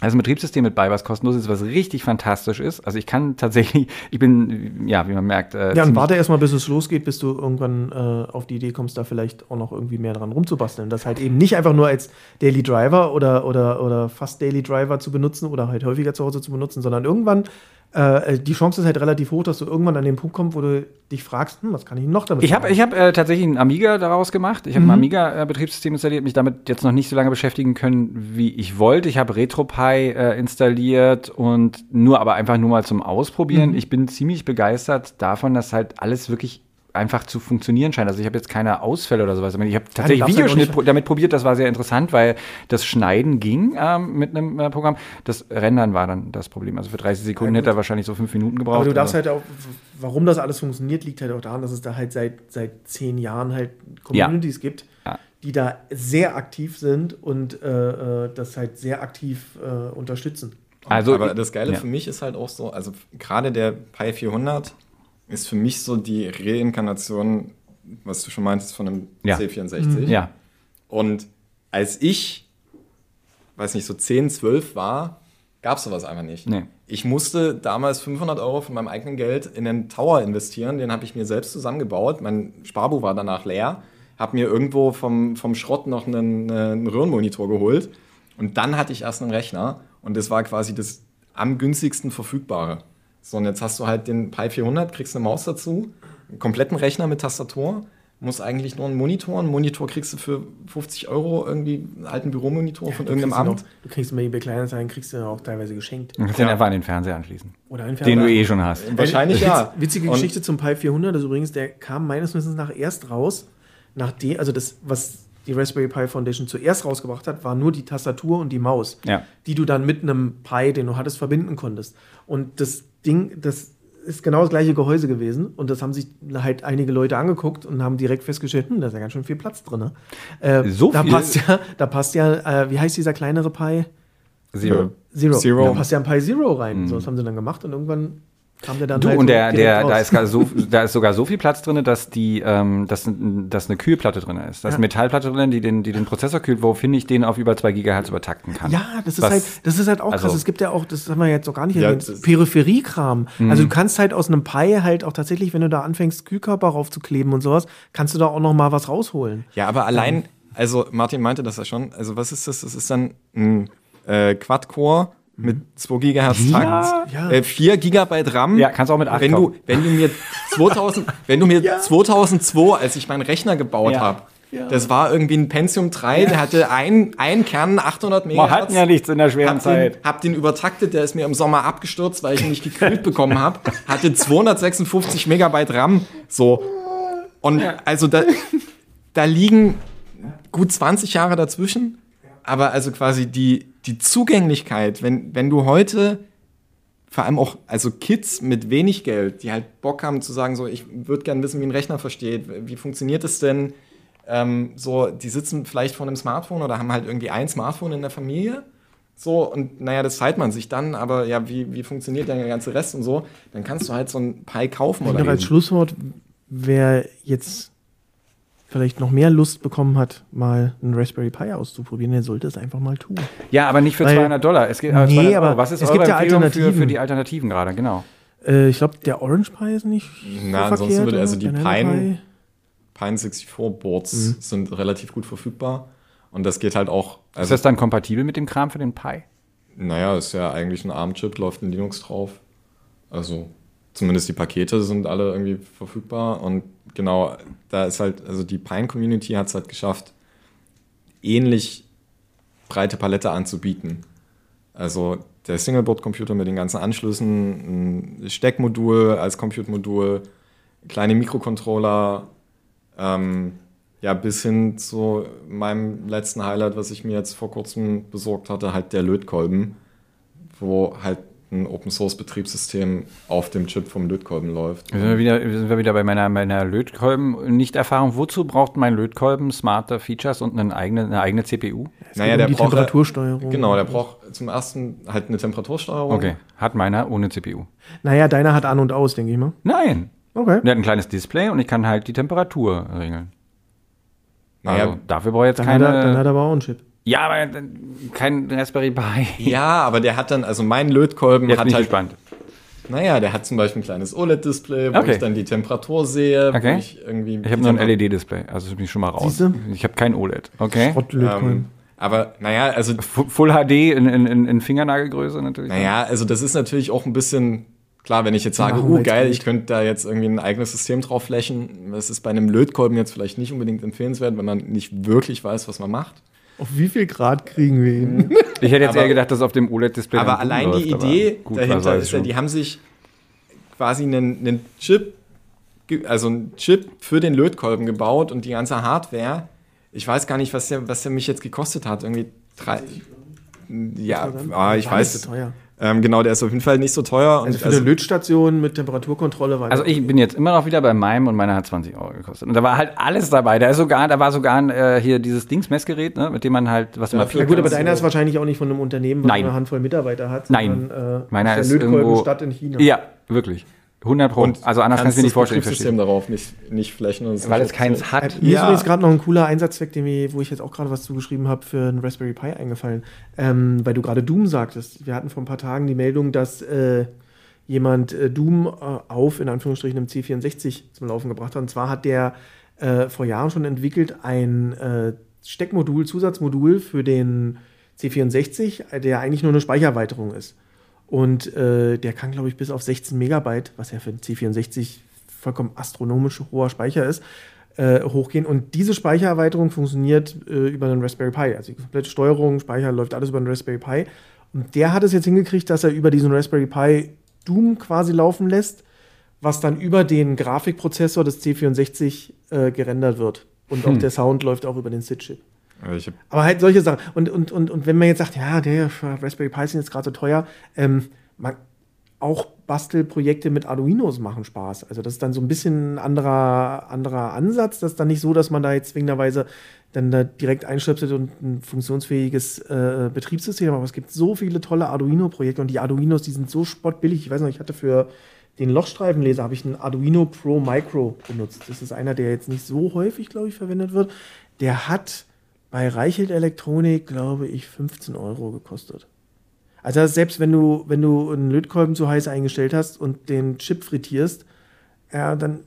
also ein Betriebssystem mit bei, was kostenlos ist, was richtig fantastisch ist. Also ich kann tatsächlich, ich bin, ja, wie man merkt. Äh, ja, und warte erstmal, bis es losgeht, bis du irgendwann äh, auf die Idee kommst, da vielleicht auch noch irgendwie mehr dran rumzubasteln. Das halt eben nicht einfach nur als Daily Driver oder, oder, oder fast Daily Driver zu benutzen oder halt häufiger zu Hause zu benutzen, sondern irgendwann äh, die Chance ist halt relativ hoch, dass du irgendwann an den Punkt kommst, wo du dich fragst, hm, was kann ich noch damit ich hab, machen? Ich habe äh, tatsächlich einen Amiga daraus gemacht. Ich habe mhm. ein Amiga-Betriebssystem installiert, mich damit jetzt noch nicht so lange beschäftigen können, wie ich wollte. Ich habe RetroPie äh, installiert und nur, aber einfach nur mal zum Ausprobieren. Mhm. Ich bin ziemlich begeistert davon, dass halt alles wirklich einfach zu funktionieren scheint. Also ich habe jetzt keine Ausfälle oder sowas. Ich habe tatsächlich ja, Videoschnitt halt damit probiert, das war sehr interessant, weil das Schneiden ging ähm, mit einem äh, Programm. Das Rendern war dann das Problem. Also für 30 Sekunden ja, hätte er wahrscheinlich so fünf Minuten gebraucht. Aber du darfst also. halt auch, warum das alles funktioniert, liegt halt auch daran, dass es da halt seit, seit zehn Jahren halt Communities ja. gibt, die da sehr aktiv sind und äh, äh das halt sehr aktiv äh, unterstützen. Also, aber das Geile für mich ist halt auch so, also gerade der Pi 400 ist für mich so die Reinkarnation, was du schon meintest, von einem ja. C64. Mhm. Ja. Und als ich, weiß nicht, so 10, 12 war, gab es sowas einfach nicht. Nee. Ich musste damals 500 Euro von meinem eigenen Geld in den Tower investieren. Den habe ich mir selbst zusammengebaut. Mein Sparbuch war danach leer. Habe mir irgendwo vom, vom Schrott noch einen, einen Röhrenmonitor geholt. Und dann hatte ich erst einen Rechner. Und das war quasi das am günstigsten verfügbare. So, und jetzt hast du halt den Pi 400, kriegst eine Maus dazu, einen kompletten Rechner mit Tastatur, muss eigentlich nur einen Monitor. Einen Monitor kriegst du für 50 Euro irgendwie einen alten Büromonitor von Du irgendeinem Amt. Auch, du kriegst immer eBay Kleinanzeigen, kriegst du auch teilweise geschenkt. Du kannst den Ja. einfach an den Fernseher anschließen. Oder ein Den du eh schon hast. Wahrscheinlich Witz, ja. Witzige Und- Geschichte zum Pi 400 ist übrigens, der kam meines Wissens nach erst raus, nachdem, also das, was die Raspberry Pi Foundation zuerst rausgebracht hat, war nur die Tastatur und die Maus, Ja. die du dann mit einem Pi, den du hattest, verbinden konntest. Und das Ding, das ist genau das gleiche Gehäuse gewesen und das haben sich halt einige Leute angeguckt und haben direkt festgestellt, hm, da ist ja ganz schön viel Platz drin. Ne? Äh, So da viel? passt ja, da passt ja, äh, wie heißt dieser kleinere Pi? Zero. Zero. Zero. Da passt ja ein Pi Zero rein. So, das haben sie dann gemacht und irgendwann der dann Du, halt und so der, direkt der, da, ist gar so, da ist sogar so viel Platz drin, dass die, ähm, dass, dass eine Kühlplatte drin ist. Da ist Ja. eine Metallplatte drin, die den, die den Prozessor kühlt, woraufhin ich den auf über 2 Gigahertz übertakten kann. Ja, das ist Was- halt, das ist halt auch also- krass. Es gibt ja auch, das haben wir jetzt noch gar nicht Ja, Peripheriekram. Mhm. Also du kannst halt aus einem Pi halt auch tatsächlich, wenn du da anfängst, Kühlkörper raufzukleben und sowas, kannst du da auch noch mal was rausholen. Ja, aber allein, also Martin meinte das ja schon, also was ist das? Das ist dann ein äh, Quad-Core mit 2 Gigahertz Takt, Ja. äh, 4 Gigabyte RAM. Ja, kannst auch mit 8 wenn du, wenn du mir 2000, wenn du mir 2002, als ich meinen Rechner gebaut Ja. habe, das war irgendwie ein Pentium 3, der hatte ein, ein Kern, 800 Wir Megahertz. hatten ja nichts in der schweren hab Zeit. den, hab den übertaktet, der ist mir im Sommer abgestürzt, weil ich ihn nicht gekühlt bekommen habe. Hatte 256 Megabyte RAM. So. Und also da, da liegen gut 20 Jahre dazwischen. Aber also quasi die, die Zugänglichkeit, wenn, wenn du heute vor allem auch, also Kids mit wenig Geld, die halt Bock haben zu sagen, so, ich würde gerne wissen, wie ein Rechner versteht, wie funktioniert es denn? Ähm, so, die sitzen vielleicht vor einem Smartphone oder haben halt irgendwie ein Smartphone in der Familie. So, und naja, das teilt man sich dann, aber ja, wie, wie funktioniert denn der ganze Rest und so? Dann kannst du halt so ein Pi kaufen oder noch als. Schlusswort, wer jetzt vielleicht noch mehr Lust bekommen hat, mal einen Raspberry Pi auszuprobieren, der sollte es einfach mal tun. Ja, aber nicht für Weil- 200 Dollar. Es geht, Nee, 200 aber. Was ist es gibt ja Empfehlung für, Alternativen. für die Alternativen gerade? Genau. Äh, ich glaube, der Orange Pi ist nicht Na, so ansonsten verkehrt, würde also die Pine- Pi. Pine 64 Boards Mhm. sind relativ gut verfügbar. Und das geht halt auch, Ist also, das dann kompatibel mit dem Kram für den Pi? naja, ist ja eigentlich ein ARM-Chip, läuft in Linux drauf. Also, zumindest die Pakete sind alle irgendwie verfügbar. Und genau, da ist halt, also die Pine-Community hat es halt geschafft, ähnlich breite Palette anzubieten. Also der Singleboard-Computer mit den ganzen Anschlüssen, ein Steckmodul als Compute-Modul, kleine Mikrocontroller, ähm, ja, bis hin zu meinem letzten Highlight, was ich mir jetzt vor kurzem besorgt hatte, halt der Lötkolben, wo halt ein Open-Source-Betriebssystem auf dem Chip vom Lötkolben läuft. Sind wir wieder, sind wir wieder bei meiner, meiner Lötkolben-Nicht-Erfahrung. Wozu braucht mein Lötkolben smarte Features und eine eigene, eine eigene CPU? Es geht um die braucht- Temperatursteuerung. Genau, der braucht zum ersten halt eine Temperatursteuerung. Okay, hat meiner ohne CPU. Naja, deiner hat an und aus, denke ich mal. Nein, Okay. der hat ein kleines Display und ich kann halt die Temperatur regeln. Naja, Also dafür brauche ich jetzt Dann, hat er, dann keine. hat er aber auch einen Chip. Ja, aber kein Raspberry Pi. Ja, aber der hat dann, also mein Lötkolben Jetzt hat bin ich halt, gespannt. naja, der hat zum Beispiel ein kleines OLED-Display, wo Okay. ich dann die Temperatur sehe, Okay. wo ich irgendwie. Ich habe nur ein LED-Display, also bin ich schon mal raus. Siehste? Ich habe kein OLED. Okay. Schrottlötkolben. ähm, Aber naja, also, Fu- Full HD in, in, in, in Fingernagelgröße natürlich. naja, also das ist natürlich auch ein bisschen. Klar, wenn ich jetzt sage, oh geil, ich könnte da jetzt irgendwie ein eigenes System drauf flächen, das ist bei einem Lötkolben jetzt vielleicht nicht unbedingt empfehlenswert, wenn man nicht wirklich weiß, was man macht. Auf wie viel Grad kriegen wir ihn? Ich hätte jetzt Aber- eher gedacht, dass auf dem OLED-Display. Aber allein die läuft, Idee dahinter ist ja, die haben sich quasi einen, einen Chip, also einen Chip für den Lötkolben gebaut und die ganze Hardware. Ich weiß gar nicht, was der, was der mich jetzt gekostet hat. Irgendwie drei. Ja, ah, ich weiß. teuer. Ähm, genau, der ist auf jeden Fall nicht so teuer. Und Also für also, eine Lötstation mit Temperaturkontrolle war Also ich bin jetzt immer noch wieder bei meinem und meiner hat 20 Euro gekostet. Und da war halt alles dabei. Da ist sogar, da war sogar ein, äh, hier dieses Dings-Messgerät, ne, mit dem man halt, was Ja, man für- ja gut, aber deiner ist wahrscheinlich auch nicht von einem Unternehmen, was Nein. eine Handvoll Mitarbeiter hat. Nein. sondern, äh, Meiner der ist Lötkolben irgendwo- Stadt in China. Ja, wirklich. 100 Pro. und also anders kann ich mir nicht das vorstellen. ich Betriebssystem verstehe. darauf nicht, nicht flächen. Und Weil nicht es keins so- hat. Mir ist Ja. übrigens gerade noch ein cooler Einsatzzweck, den wir, wo ich jetzt auch gerade was zugeschrieben habe, für einen Raspberry Pi eingefallen. Ähm, weil du gerade Doom sagtest. Wir hatten vor ein paar Tagen die Meldung, dass äh, jemand äh, Doom äh, auf, in Anführungsstrichen, im C64 zum Laufen gebracht hat. Und zwar hat der äh, vor Jahren schon entwickelt ein äh, Steckmodul, Zusatzmodul für den C64, äh, der eigentlich nur eine Speichererweiterung ist. Und äh, der kann, glaube ich, bis auf 16 Megabyte, was ja für den C64 vollkommen astronomisch hoher Speicher ist, äh, hochgehen. Und diese Speichererweiterung funktioniert äh, über einen Raspberry Pi. Also die komplette Steuerung, Speicher läuft alles über einen Raspberry Pi. Und der hat es jetzt hingekriegt, dass er über diesen Raspberry Pi Doom quasi laufen lässt, was dann über den Grafikprozessor des C64 äh, gerendert wird. Und hm. auch der Sound läuft auch über den SID-Chip. Aber halt solche Sachen. Und, und, und, und wenn man jetzt sagt, ja, der Raspberry Pi sind jetzt gerade so teuer, ähm, man, auch Bastelprojekte mit Arduinos machen Spaß. Also das ist dann so ein bisschen ein anderer, anderer Ansatz. Das ist dann nicht so, dass man da jetzt zwingenderweise dann da direkt einstöpselt und ein funktionsfähiges äh, Betriebssystem. Aber es gibt so viele tolle Arduino-Projekte und die Arduinos, die sind so spottbillig. Ich weiß noch, ich hatte für den Lochstreifenleser habe ich einen Arduino Pro Micro benutzt. Das ist einer, der jetzt nicht so häufig, glaube ich, verwendet wird. Der hat bei Reichelt Elektronik, glaube ich, 15 Euro gekostet. Also selbst wenn du, wenn du einen Lötkolben zu heiß eingestellt hast und den Chip frittierst, ja, dann.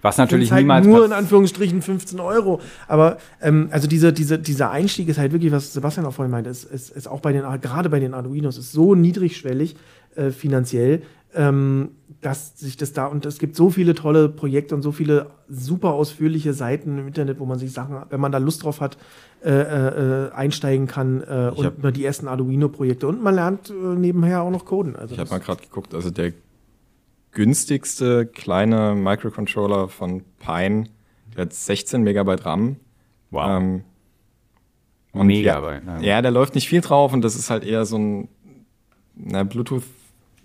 Was natürlich halt niemals. Nur in Anführungsstrichen 15 Euro. Aber ähm, also diese, diese, dieser Einstieg ist halt wirklich, was Sebastian auch vorhin meinte, ist, ist, ist auch bei den, gerade bei den Arduinos, ist so niedrigschwellig äh, finanziell, ähm, dass sich das da und es gibt so viele tolle Projekte und so viele super ausführliche Seiten im Internet, wo man sich Sachen, wenn man da Lust drauf hat, äh, äh, einsteigen kann äh, und über die ersten Arduino-Projekte und man lernt äh, nebenher auch noch coden. Also ich habe mal gerade geguckt, also der günstigste kleine Microcontroller von Pine, der hat 16 Megabyte RAM. Wow. Ähm, und Megabyte. Ja, ja, der läuft nicht viel drauf und das ist halt eher so ein na, Bluetooth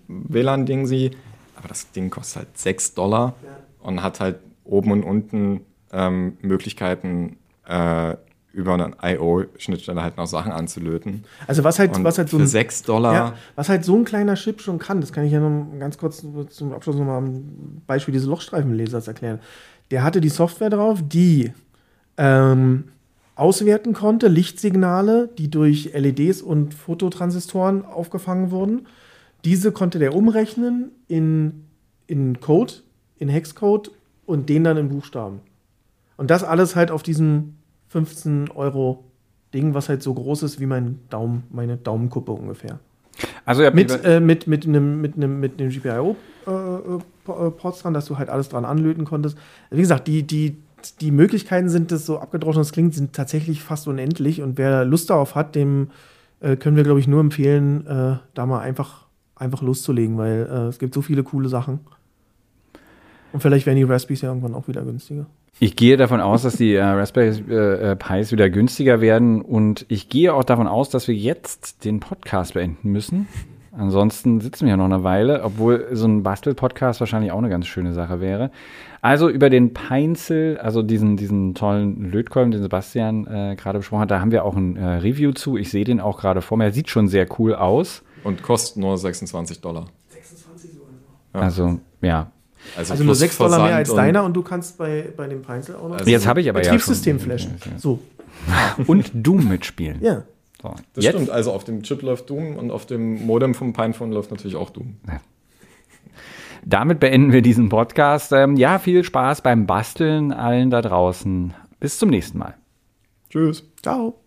WLAN-Ding sie, aber das Ding kostet halt 6 Dollar ja. und hat halt oben und unten ähm, Möglichkeiten, äh, über eine I.O.-Schnittstelle halt noch Sachen anzulöten. Also was halt, was halt so ein, 6 Dollar. Ja, was halt so ein kleiner Chip schon kann, das kann ich ja noch ganz kurz zum Abschluss nochmal am Beispiel dieses Lochstreifenlesers erklären. Der hatte die Software drauf, die ähm, auswerten konnte, Lichtsignale, die durch LEDs und Fototransistoren aufgefangen wurden diese konnte der umrechnen in, in Code, in Hexcode und den dann in Buchstaben. Und das alles halt auf diesem 15 Euro Ding, was halt so groß ist wie mein Daumen, meine Daumenkuppe ungefähr. Also mit, äh, mit, mit einem mit einem mit einem GPIO-Ports äh, dran, dass du halt alles dran anlöten konntest. Wie gesagt, die, die, die Möglichkeiten sind, das so abgedroschen es klingt, sind tatsächlich fast unendlich. Und wer Lust darauf hat, dem äh, können wir, glaube ich, nur empfehlen, äh, da mal einfach einfach loszulegen, weil äh, es gibt so viele coole Sachen. Und vielleicht werden die Raspberries ja irgendwann auch wieder günstiger. Ich gehe davon aus, dass die äh, Raspberry äh, Pis wieder günstiger werden und ich gehe auch davon aus, dass wir jetzt den Podcast beenden müssen. Ansonsten sitzen wir ja noch eine Weile, obwohl so ein Bastel-Podcast wahrscheinlich auch eine ganz schöne Sache wäre. Also über den Peinzel, also diesen, diesen tollen Lötkolben, den Sebastian äh, gerade besprochen hat, da haben wir auch ein äh, Review zu. Ich sehe den auch gerade vor mir. Er sieht schon sehr cool aus. Und kostet nur 26 Dollar. 26 Dollar. Ja. Also, ja. Also, also nur 6 Dollar mehr als deiner und du kannst bei, bei dem Peinzel auch noch also Jetzt habe ich aber Betriebssystem ja flashen. So. und Doom mitspielen. Ja. So, das jetzt? stimmt. Also auf dem Chip läuft Doom und auf dem Modem vom Pinephone läuft natürlich auch Doom. Ja. Damit beenden wir diesen Podcast. Ähm, ja, viel Spaß beim Basteln allen da draußen. Bis zum nächsten Mal. Tschüss. Ciao.